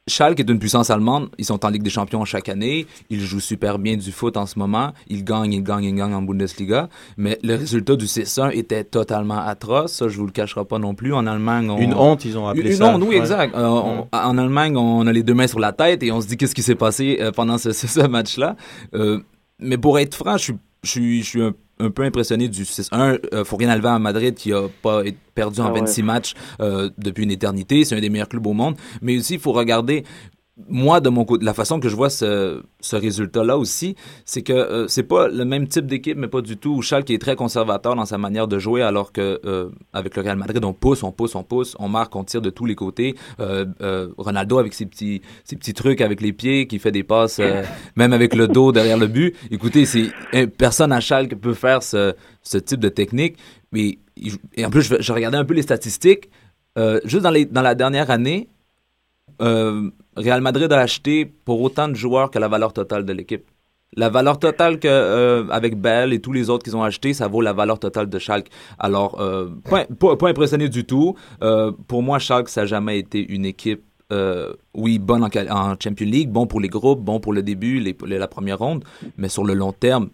Schalke est une puissance allemande. Ils sont en Ligue des Champions chaque année. Ils jouent super bien du foot en ce moment. Ils gagnent, ils gagnent, ils gagnent en Bundesliga. Mais le résultat du 6-1 était totalement atroce. Ça, je vous le cacherai pas non plus. En Allemagne, on... Une honte, ils ont appelé une ça. honte, oui, Ouais. exact. Euh, on- en Allemagne, on a les deux mains sur la tête et on se dit qu'est-ce qui s'est passé euh, pendant ce, ce- ce match-là. Euh, mais pour être franc, je suis, je suis, je suis un, un peu impressionné du 6-1. Euh, faut rien enlever à Madrid qui a pas perdu en Ah ouais. 26 matchs euh, depuis une éternité. C'est un des meilleurs clubs au monde. Mais aussi, il faut regarder moi, de mon côté, la façon que je vois ce, ce résultat-là aussi, c'est que euh, c'est pas le même type d'équipe, mais pas du tout. Schalke est très conservateur dans sa manière de jouer, alors que euh, avec le Real Madrid, on pousse, on pousse, on pousse, on marque, on tire de tous les côtés. Euh, euh, Ronaldo avec ses petits, ses petits trucs avec les pieds, qui fait des passes, même avec le dos derrière le but. Écoutez, c'est personne à Schalke peut faire ce, ce type de technique. Mais et en plus, je, je regardais un peu les statistiques. Juste dans, les, dans la dernière année, euh, Real Madrid a acheté pour autant de joueurs que la valeur totale de l'équipe. La valeur totale que euh, avec Bell et tous les autres qu'ils ont achetés, ça vaut la valeur totale de Schalke. Alors, euh, pas, pas, impressionné du tout. Euh, pour moi, Schalke, ça n'a jamais été une équipe, oui, bonne en, en Champions League, bon pour les groupes, bon pour le début, la première ronde, mais sur le long terme,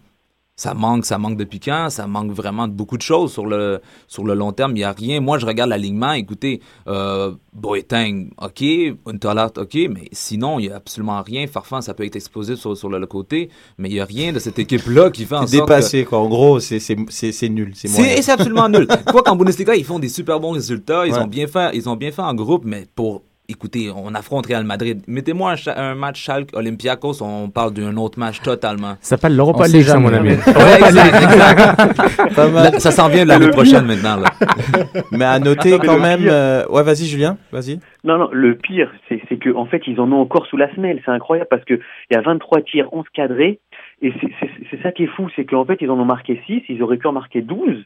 ça manque, ça manque de piquant, ça manque vraiment de beaucoup de choses sur le, sur le long terme. Il n'y a rien. Moi, je regarde l'alignement. Écoutez, euh, Boateng, OK. Untalat, OK. Mais sinon, il n'y a absolument rien. Farfan, ça peut être explosé sur, sur le, le côté. Mais il n'y a rien de cette équipe-là qui fait en C'est sorte dépassé, quoi. En gros, c'est- c'est c'est- c'est nul. C'est absolument nul. Quoi qu'en Bundesliga, ils font des super bons résultats. Ils Ouais. ont bien fait, ils ont bien fait en groupe, mais pour écoutez, on affronte Real Madrid. Mettez-moi un, match Schalke Olympiakos, on parle d'un autre match totalement. Ça s'appelle l'Europa League, ça, mon ami. Ouais, exact. Là, Ça s'en vient de l'année prochaine maintenant. Là. Mais à noter Attends, quand même. pire- euh, Ouais, vas-y, Julien. Vas-y. Non, non, le pire, c'est c'est que en fait, ils en ont encore sous la semelle. C'est incroyable parce que il y a 23 tirs, 11 cadrés. Et c'est- c'est c'est ça qui est fou, c'est qu'en fait, ils en ont marqué 6, ils auraient pu en marquer 12.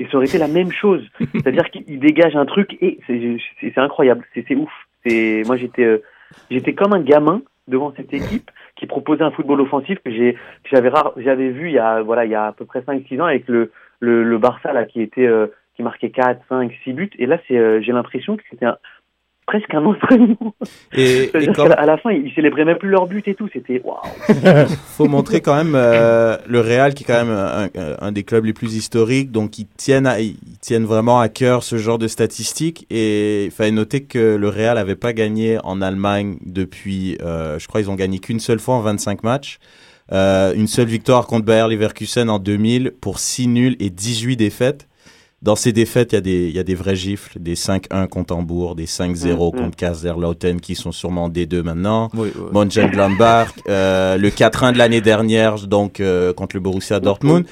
Et ça aurait été la même chose. C'est-à-dire qu'ils dégagent un truc et c'est c'est- c'est incroyable. C'est c'est ouf. C'est Moi, j'étais euh, j'étais comme un gamin devant cette équipe qui proposait un football offensif que j'ai j'avais rare j'avais vu il y a voilà il y a à peu près 5 6 ans avec le le, le Barça là qui était euh, qui marquait 4 5 6 buts. Et là c'est euh, j'ai l'impression que c'était un- presque un entraînement. Et, et quand- à la fin, ils célébraient même plus leur but et tout. C'était waouh. faut montrer quand même euh, le Real qui est quand même un, un- un des clubs les plus historiques, donc ils tiennent, à- ils tiennent vraiment à cœur ce genre de statistiques. Et il fallait noter que le Real n'avait pas gagné en Allemagne depuis, euh, je crois, ils ont gagné qu'une seule fois en 25 matchs. Euh, une seule victoire contre Bayer Leverkusen en 2000 pour 6 nuls et 18 défaites. Dans ces défaites, il y des, y a des vrais gifles, des 5-1 contre Hambourg, des 5-0 Mhm. contre Kaiserslautern qui sont sûrement en D2 maintenant. Oui, oui. Mönchengladbach, euh, le 4-1 de l'année dernière, donc euh, contre le Borussia Dortmund.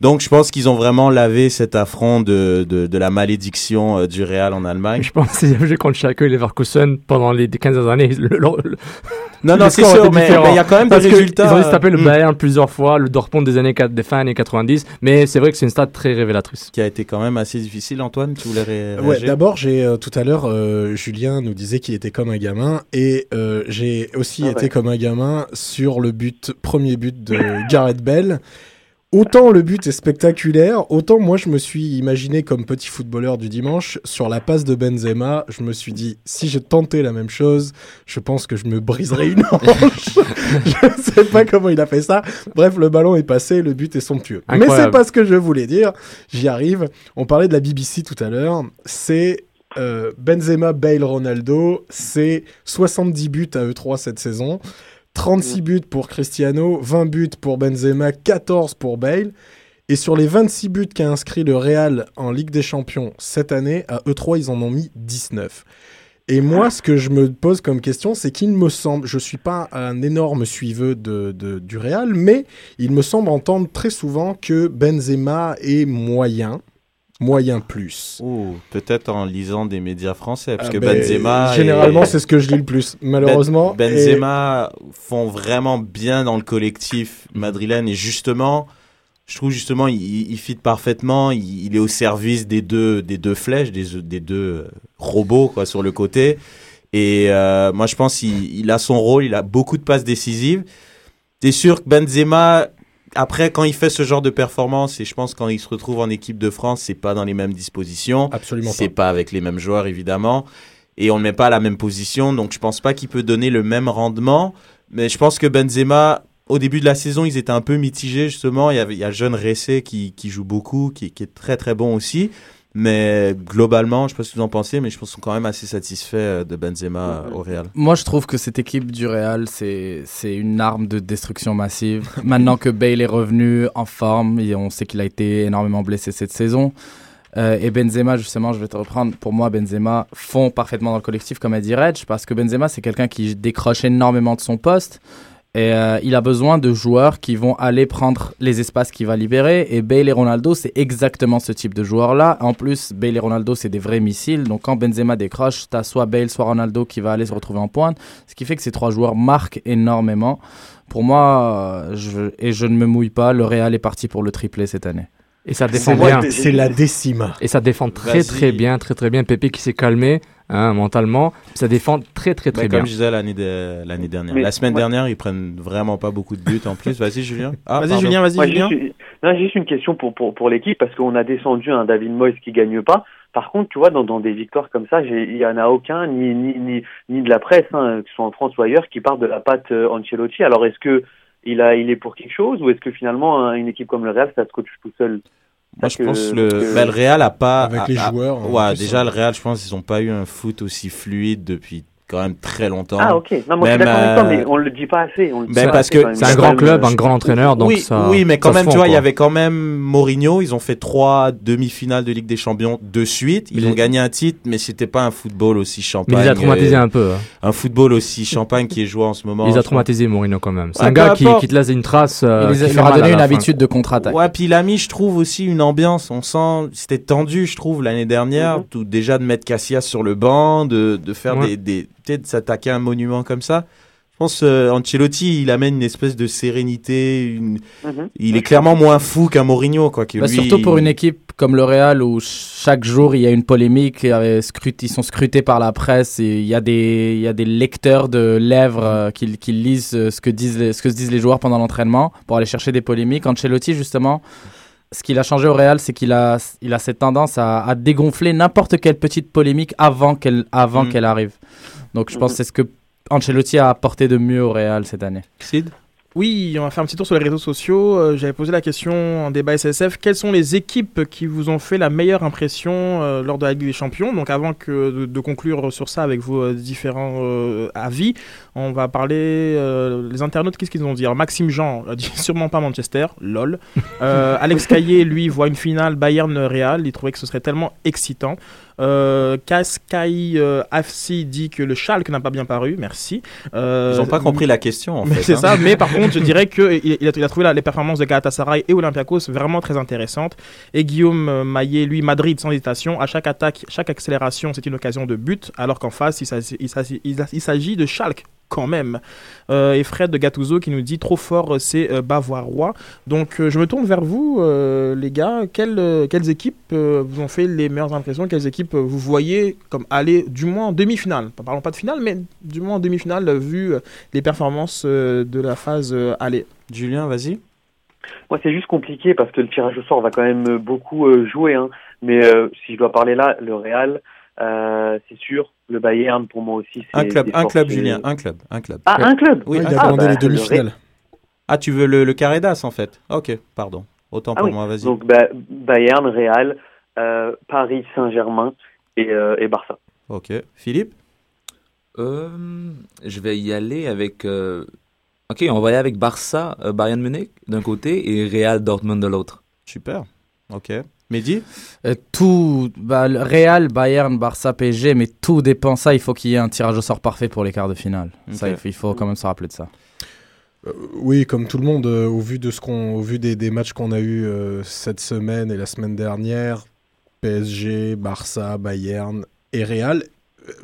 Donc je pense qu'ils ont vraiment lavé cet affront de, de, de la malédiction euh, du Real en Allemagne. Je pense que c'est joué contre Schalke et Leverkusen pendant les 15 dernières années. Le- le- le- Non, non, c'est sûr, mais il y a quand même des Parce que résultats, Ils ont taper euh, le. Bayern plusieurs fois, le Dortmund des années 4, des fins années 90, mais c'est vrai que c'est une stat très révélatrice. Qui a été quand même assez difficile, Antoine, tu voulais ré- Ouais, réagir d'abord, j'ai euh, tout à l'heure, euh, Julien nous disait qu'il était comme un gamin, et euh, j'ai aussi Ah été ouais. comme un gamin sur le but, premier but de Gareth Bell. Autant le but est spectaculaire, autant moi je me suis imaginé comme petit footballeur du dimanche sur la passe de Benzema. Je me suis dit si je tentais la même chose, je pense que je me briserais une hanche. je sais pas comment il a fait ça. Bref, le ballon est passé, le but est somptueux. Mais c'est Incroyable. pas ce que je voulais dire. J'y arrive. On parlait de la BBC tout à l'heure. C'est euh, Benzema, Bale, Ronaldo. C'est 70 buts à eux trois cette saison. 36 buts pour Cristiano, 20 buts pour Benzema, 14 pour Bale. Et sur les 26 buts qu'a inscrit le Real en Ligue des Champions cette année, à eux trois, ils en ont mis 19. Et moi, ce que je me pose comme question, c'est qu'il me semble, je suis pas un énorme suiveux de, de- du Real, mais il me semble entendre très souvent que Benzema est moyen, moyen plus. Ou peut-être en lisant des médias français, parce Ah que ben, Benzema... Généralement, est- c'est ce que je lis le plus, malheureusement. Ben- Benzema font vraiment bien dans le collectif madrilène et justement, je trouve justement il, il fit parfaitement. Il, il est au service des deux des deux flèches, des, des deux euh, robots quoi sur le côté. Et euh, moi je pense qu'il il a son rôle, il a beaucoup de passes décisives. T'es sûr que Benzema après, quand il fait ce genre de performance, et je pense quand il se retrouve en équipe de France, c'est pas dans les mêmes dispositions. Absolument C'est pas avec les mêmes joueurs, évidemment. et on le met pas à la même position, donc je pense pas qu'il peut donner le même rendement. Mais je pense que Benzema, au début de la saison, ils étaient un peu mitigés justement. Il y, avait, il y a le jeune Ressé qui, qui joue beaucoup, qui, qui est très très bon aussi. Mais globalement, je sais pas ce que vous en pensez, mais je pense qu'ils sont quand même assez satisfaits euh, de Benzema au Real. Moi, je trouve que cette équipe du Real, c'est c'est une arme de destruction massive. Maintenant que Bale est revenu en forme, et on sait qu'il a été énormément blessé cette saison. Euh, et Benzema, justement, je vais te reprendre. Pour moi, Benzema fond parfaitement dans le collectif, comme a dit Reg, parce que Benzema, c'est quelqu'un qui décroche énormément de son poste. Et euh, il a besoin de joueurs qui vont aller prendre les espaces qu'il va libérer. Et Bale et Ronaldo, c'est exactement ce type de joueur-là. En plus, Bale et Ronaldo, c'est des vrais missiles. Donc quand Benzema décroche, tu as soit Bale, soit Ronaldo qui va aller se retrouver en pointe. Ce qui fait que ces trois joueurs marquent énormément. Pour moi, euh, je, et je ne me mouille pas, le Real est parti pour le triplé cette année. Et ça défend bien. c'est la décima. Et ça défend très très bien, très très bien. Pépé qui s'est calmé hein, mentalement. Ça défend très très très Mais bien. comme je disais l'année de- l'année dernière. Mais- la semaine ouais. dernière, ils prennent vraiment pas beaucoup de buts en plus. Vas-y, Julien. Ah, Vas-y, pardon. Julien, vas-y, Julien. juste, une- non, juste une question pour, pour, pour l'équipe, parce qu'on a descendu un David Moyes qui gagne pas. Par contre, tu vois, dans, dans des victoires comme ça, il y en a aucun, ni, ni, ni, ni de la presse, hein, que ce soit en France ou ailleurs, qui parle de la patte euh, Ancelotti. Alors, est-ce que il, a, il est pour quelque chose, ou est-ce que finalement, hein, une équipe comme le Real, ça se coach tout seul? Moi, je que- pense le, que- ben, le Real a pas. Avec a- les a- joueurs, en Ouais, plus, déjà, hein. le Real, je pense qu'ils ont pas eu un foot aussi fluide depuis quand même très longtemps. Ah, ok. Non, moi, je suis Même, toi, euh, mais on le dit pas assez. On le dit Ben, pas parce assez, que. C'est un grand club, un grand entraîneur, donc oui, ça. oui, mais quand même, fond, tu vois, il y avait quand même Mourinho. Ils ont fait trois demi-finales de Ligue des Champions de suite. Ils Mais- ont gagné un titre, mais c'était pas un football aussi champagne. Mais il les a traumatisés euh, un peu. hein. Un football aussi champagne qui est joué en ce moment. Il a pense. traumatisés, Mourinho, quand même. C'est Ouais, un gars qui, te laisse une trace. euh, il, les a- fait leur donné une habitude de contre-attaque. Ouais, puis il a mis, je trouve, aussi une ambiance. On sent, c'était tendu, je trouve, l'année dernière. Mhm. Tout, déjà de mettre Cassias sur le banc, de, de faire des, de s'attaquer à un monument comme ça. Je pense euh, Ancelotti, il amène une espèce de sérénité. Une... Mhm. Il est clairement moins fou qu'un Mourinho, quoi. Que Bah, lui, surtout pour il- une équipe comme le Real où chaque jour il y a une polémique, euh, ils sont scrutés par la presse et il y a des, il y a des lecteurs de lèvres euh, qui, qui lisent euh, ce que, disent les, ce que se disent les joueurs pendant l'entraînement pour aller chercher des polémiques. Ancelotti justement, ce qu'il a changé au Real, c'est qu'il a, il a cette tendance à, à dégonfler n'importe quelle petite polémique avant qu'elle avant Mm. qu'elle arrive. Donc je pense Mhm. que c'est ce que Ancelotti a apporté de mieux au Real cette année. Sid Oui, on va faire un petit tour sur les réseaux sociaux. Euh, J'avais posé la question en débat SSF. Quelles sont les équipes qui vous ont fait la meilleure impression euh, lors de la Ligue des Champions? Donc avant que de, de conclure sur ça avec vos euh, différents euh, avis, on va parler euh, les internautes. Qu'est-ce qu'ils ont dit? Alors, Maxime Jean a dit sûrement pas Manchester, lol. Euh, Alex Caillé, lui, voit une finale Bayern-Real. Il trouvait que ce serait tellement excitant. Euh, Cascai euh, dit que le Schalke n'a pas bien paru. Merci. Euh, Ils n'ont pas compris la question, en fait. c'est hein. ça, mais par contre, je dirais qu'il il a, il a trouvé la- les performances de Galatasaray et Olympiakos vraiment très intéressantes. Et Guillaume Maillet, lui, Madrid sans hésitation. À chaque attaque, chaque accélération, c'est une occasion de but, alors qu'en face, il s'agit de Schalke quand même. Euh, et Fred de Gattuso qui nous dit trop fort, c'est euh, bavarois. Donc euh, je me tourne vers vous, euh, les gars. Quelles, euh, quelles équipes euh, vous ont fait les meilleures impressions? Quelles équipes euh, vous voyez comme aller du moins en demi-finale? Pas- Parlons pas de finale, mais du moins en demi-finale, vu euh, les performances euh, de la phase euh, aller. Julien, vas-y. Moi, c'est juste compliqué parce que le tirage au sort va quand même beaucoup euh, jouer. Hein. Mais euh, si je dois parler là, le Real, euh, c'est sûr. Le Bayern, pour moi aussi, c'est Un club, un club, Julien, un club, un club. Ah, un club Oui, il a Ah, demandé bah, les demi-finales. Ah, tu veux le, le carré d'as, en fait Ok, pardon. Autant Ah pour oui. moi, vas-y. Donc bah, Bayern, Real, euh, Paris, Saint-Germain et, euh, et Barça. Ok. Philippe? Euh, je vais y aller avec. euh, Ok, on va y aller avec Barça, euh, Bayern Munich d'un côté et Real Dortmund de l'autre. Super. Ok. Mehdi Euh, tout, bah, le Real, Bayern, Barça, PSG, mais tout dépend. Ça, il faut qu'il y ait un tirage au sort parfait pour les quarts de finale. Ça, il faut, il faut quand même se rappeler de ça. Euh, oui, comme tout le monde, euh, au vu de ce qu'on, au vu des, des matchs qu'on a eu euh, cette semaine et la semaine dernière, PSG, Barça, Bayern et Real.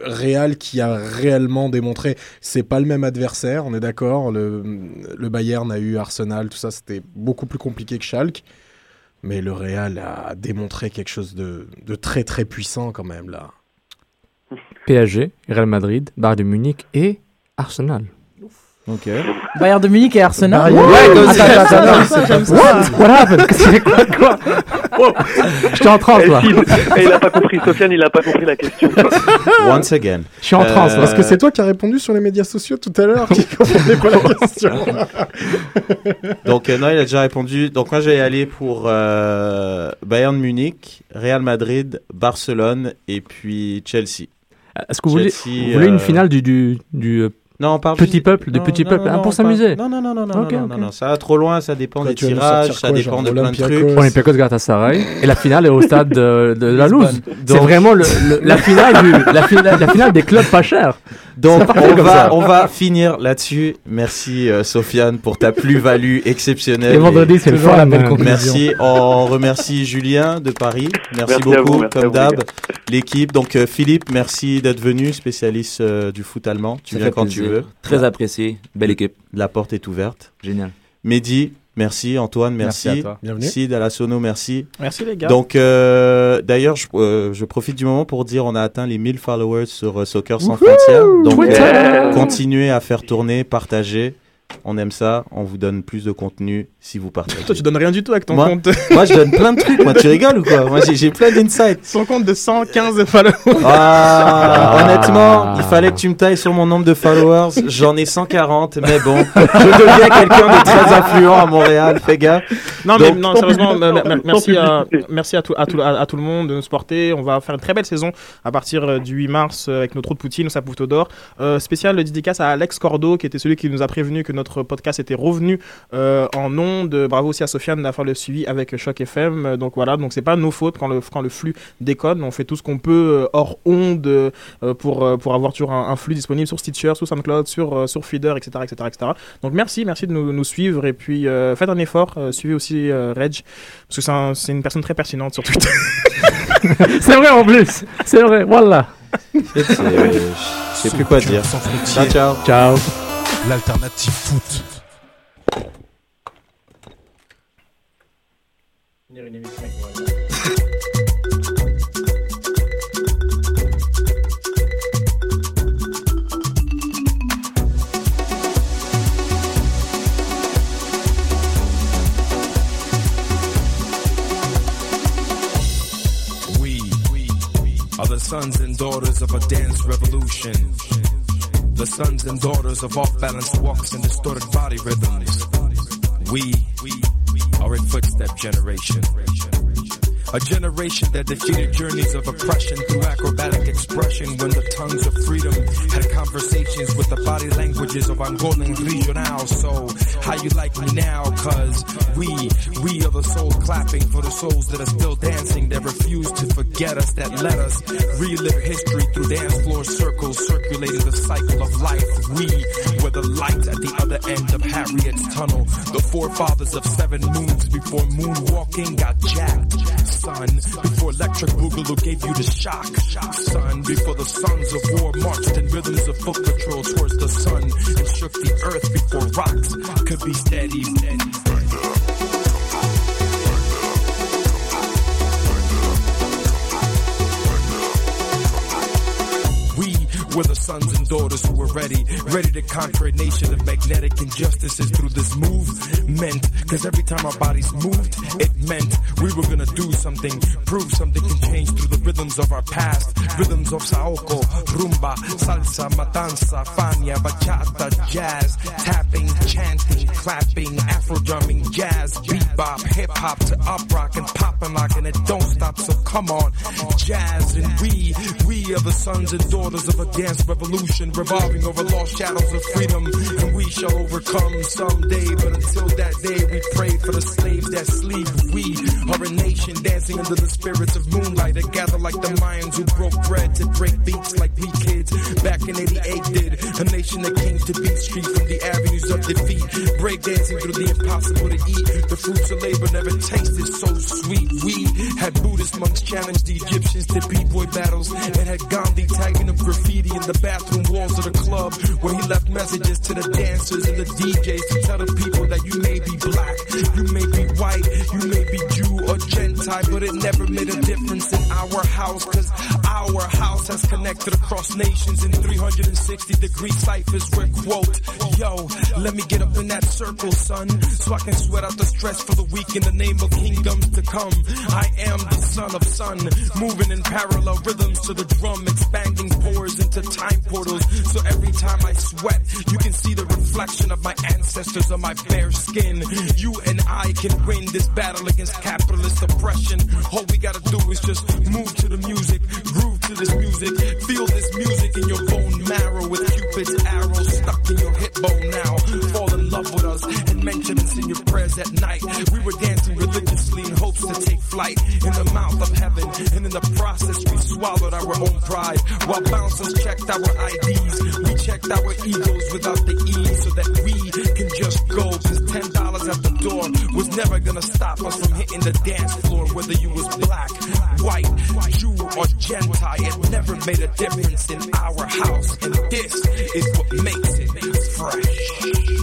Real qui a réellement démontré, c'est pas le même adversaire, on est d'accord. Le, le Bayern a eu Arsenal, tout ça, c'était beaucoup plus compliqué que Schalke. Mais le Real a démontré quelque chose de, très très puissant quand même là. PSG, Real Madrid, Bayern de Munich et Arsenal. Ok. Bayern de Munich et Arsenal. Ouais. What? What happened? C'est quoi, quoi? Wow. J'étais en transe, là. Il a pas compris, Sofiane, il a pas compris la question. Once again. Je suis en transe, Euh, Parce que c'est toi qui as répondu sur les médias sociaux tout à l'heure qui comprenait pas la question. Donc euh, non, il a déjà répondu. Donc moi, j'ai aller pour euh, Bayern Munich, Real Madrid, Barcelone et puis Chelsea. Est-ce que vous voulez, vous voulez une euh, finale du, du, du euh, Non, on parle petit juste- peuple, hein, pour on s'amuser Non, non, non, non, non, non, ça va trop loin, ça dépend des tirages, ça dépend de plein de Olympiakos trucs. Olympiakos Galatasaray et la finale est au stade de, de la loose. C'est vraiment le, le- la finale du, la finale, la finale des clubs pas chers. Donc on va, on va finir là-dessus. Merci euh, Sofiane pour ta plus-value exceptionnelle. Les vendredis, c'est le Toujours la belle man. conclusion. Merci. On remercie Julien de Paris. Merci, beaucoup, vous, merci comme d'hab. L'équipe. Donc euh, Philippe, merci d'être venu, spécialiste euh, du foot allemand. Tu Ça viens quand plaisir. tu veux. Très apprécié. Belle équipe. La porte est ouverte. Génial. Mehdi, merci. Antoine, merci. Merci à toi. Bienvenue. Sid à la sono, merci. Merci les gars. Donc, euh, d'ailleurs, je, euh, je profite du moment pour dire on a atteint les 1000 followers sur euh, Soccer sans frontières. Donc, euh, continuez à faire tourner, partager. On aime ça. On vous donne plus de contenu si vous partagez. Toi, tu donnes rien du tout avec ton Moi- compte. Moi, je donne plein de trucs. Moi, tu rigoles ou quoi? Moi, j'ai- plein d'insights. Son compte de 115 followers. Ah, honnêtement, il fallait que tu me tailles sur mon nombre de followers. J'en ai 140, mais bon, je deviens quelqu'un de très influent à Montréal. Fais gaffe. Non, mais non, sérieusement, merci, à, merci à tout, à, tout, à, à tout le monde de nous supporter. On va faire une très belle saison à partir euh, du 8 mars euh, avec notre trou de Poutine, sa Poutre d'or. Euh, spécial dédicace à Alex Cordo, qui était celui qui nous a prévenu que notre podcast était revenu euh, en ondes. Bravo aussi à Sofiane d'avoir le suivi avec Choc FM. Donc voilà, donc c'est pas nos fautes quand le, quand le flux déconne. On fait tout ce qu'on peut euh, hors onde euh, pour, euh, pour avoir toujours un, un flux disponible sur Stitcher, sur SoundCloud, sur, euh, sur Feeder, etc., etc., etc. Donc merci, merci de nous, nous suivre et puis euh, faites un effort. euh, suivez aussi euh, Reg parce que c'est un- c'est une personne très pertinente sur Twitter. C'est vrai en plus. C'est vrai. Voilà. C'est- c'est- Je sais plus quoi dire. Ciao. Ciao. L'alternative foot. We are the sons and daughters of a dance revolution. The sons and daughters of off balance walks and distorted body rhythms. We are a footstep generation. A generation that defeated journeys of oppression through acrobatic expression when the tongues of freedom had conversations with the body languages of Angolan regional. So, how you like me now? Cause we, we are the souls clapping for the souls that are still dancing, that refuse to forget us, that let us relive history through dance floor circles, circulating the cycle of life. We were the light at the other end of Harriet's tunnel, the forefathers of seven moons before moonwalking got jacked. Son, before electric boogaloo gave you the shock. Son, before the sons of war marched in rhythms of foot patrol towards the sun and shook the earth before rocks could be steady. We were the sons and daughters who were ready, ready to conquer a nation of magnetic injustices through this movement. Cause every time our bodies moved, it meant we were gonna do something, prove something can change through the rhythms of our past. Rhythms of Saoko, rumba, salsa, matanza, fania, bachata, jazz, tapping, chanting, clapping, afro drumming, jazz, bebop, hip hop to up rock and pop and lock and it don't stop. So come on, jazz and we, we are the sons and daughters of a dance revolution revolving over lost shadows of freedom and we shall overcome someday. But until that day, we pray for the slaves that sleep. We are a nation dancing under the spirits of moonlight that gather like the Mayans who broke bread to break beats like we kids back in 88 did. A nation that came to beat street from the avenues of defeat. Break dancing through the impossible to eat. The fruits of labor never tasted so sweet. We had Buddhist monks challenge the Egyptians to b-boy battles and had Gandhi tagging up graffiti in the bathroom walls of the club where he left messages to the dancers and the DJs to tell the people that you may be black, you may be white, you may be Jew tie, but it never made a difference in our house. Cause our house has connected across nations in 360 degree ciphers where quote, yo, let me get up in that circle, son, so I can sweat out the stress for the week in the name of kingdoms to come. I am the son of sun, moving in parallel rhythms to the drum, expanding pores into time portals. So every time I sweat, you can see the reflection of my ancestors on my bare skin. You and I can win this battle against capitalist oppression. All we gotta do is just move to the music, groove to this music, feel this music in your bone marrow with Cupid's arrow stuck in your hip bone now. Fall in love with us and mention us in your prayers at night. We were dancing religiously in hopes to take flight in the mouth of heaven, and in the process we swallowed our own pride. While bouncers checked our IDs, we checked our egos without the E so that we can just go. Cause ten dollars at the door was never gonna stop us from hitting the dance floor, whether you was black, white, Jew or Gentile. It never made a difference in our house, and this is what makes it fresh.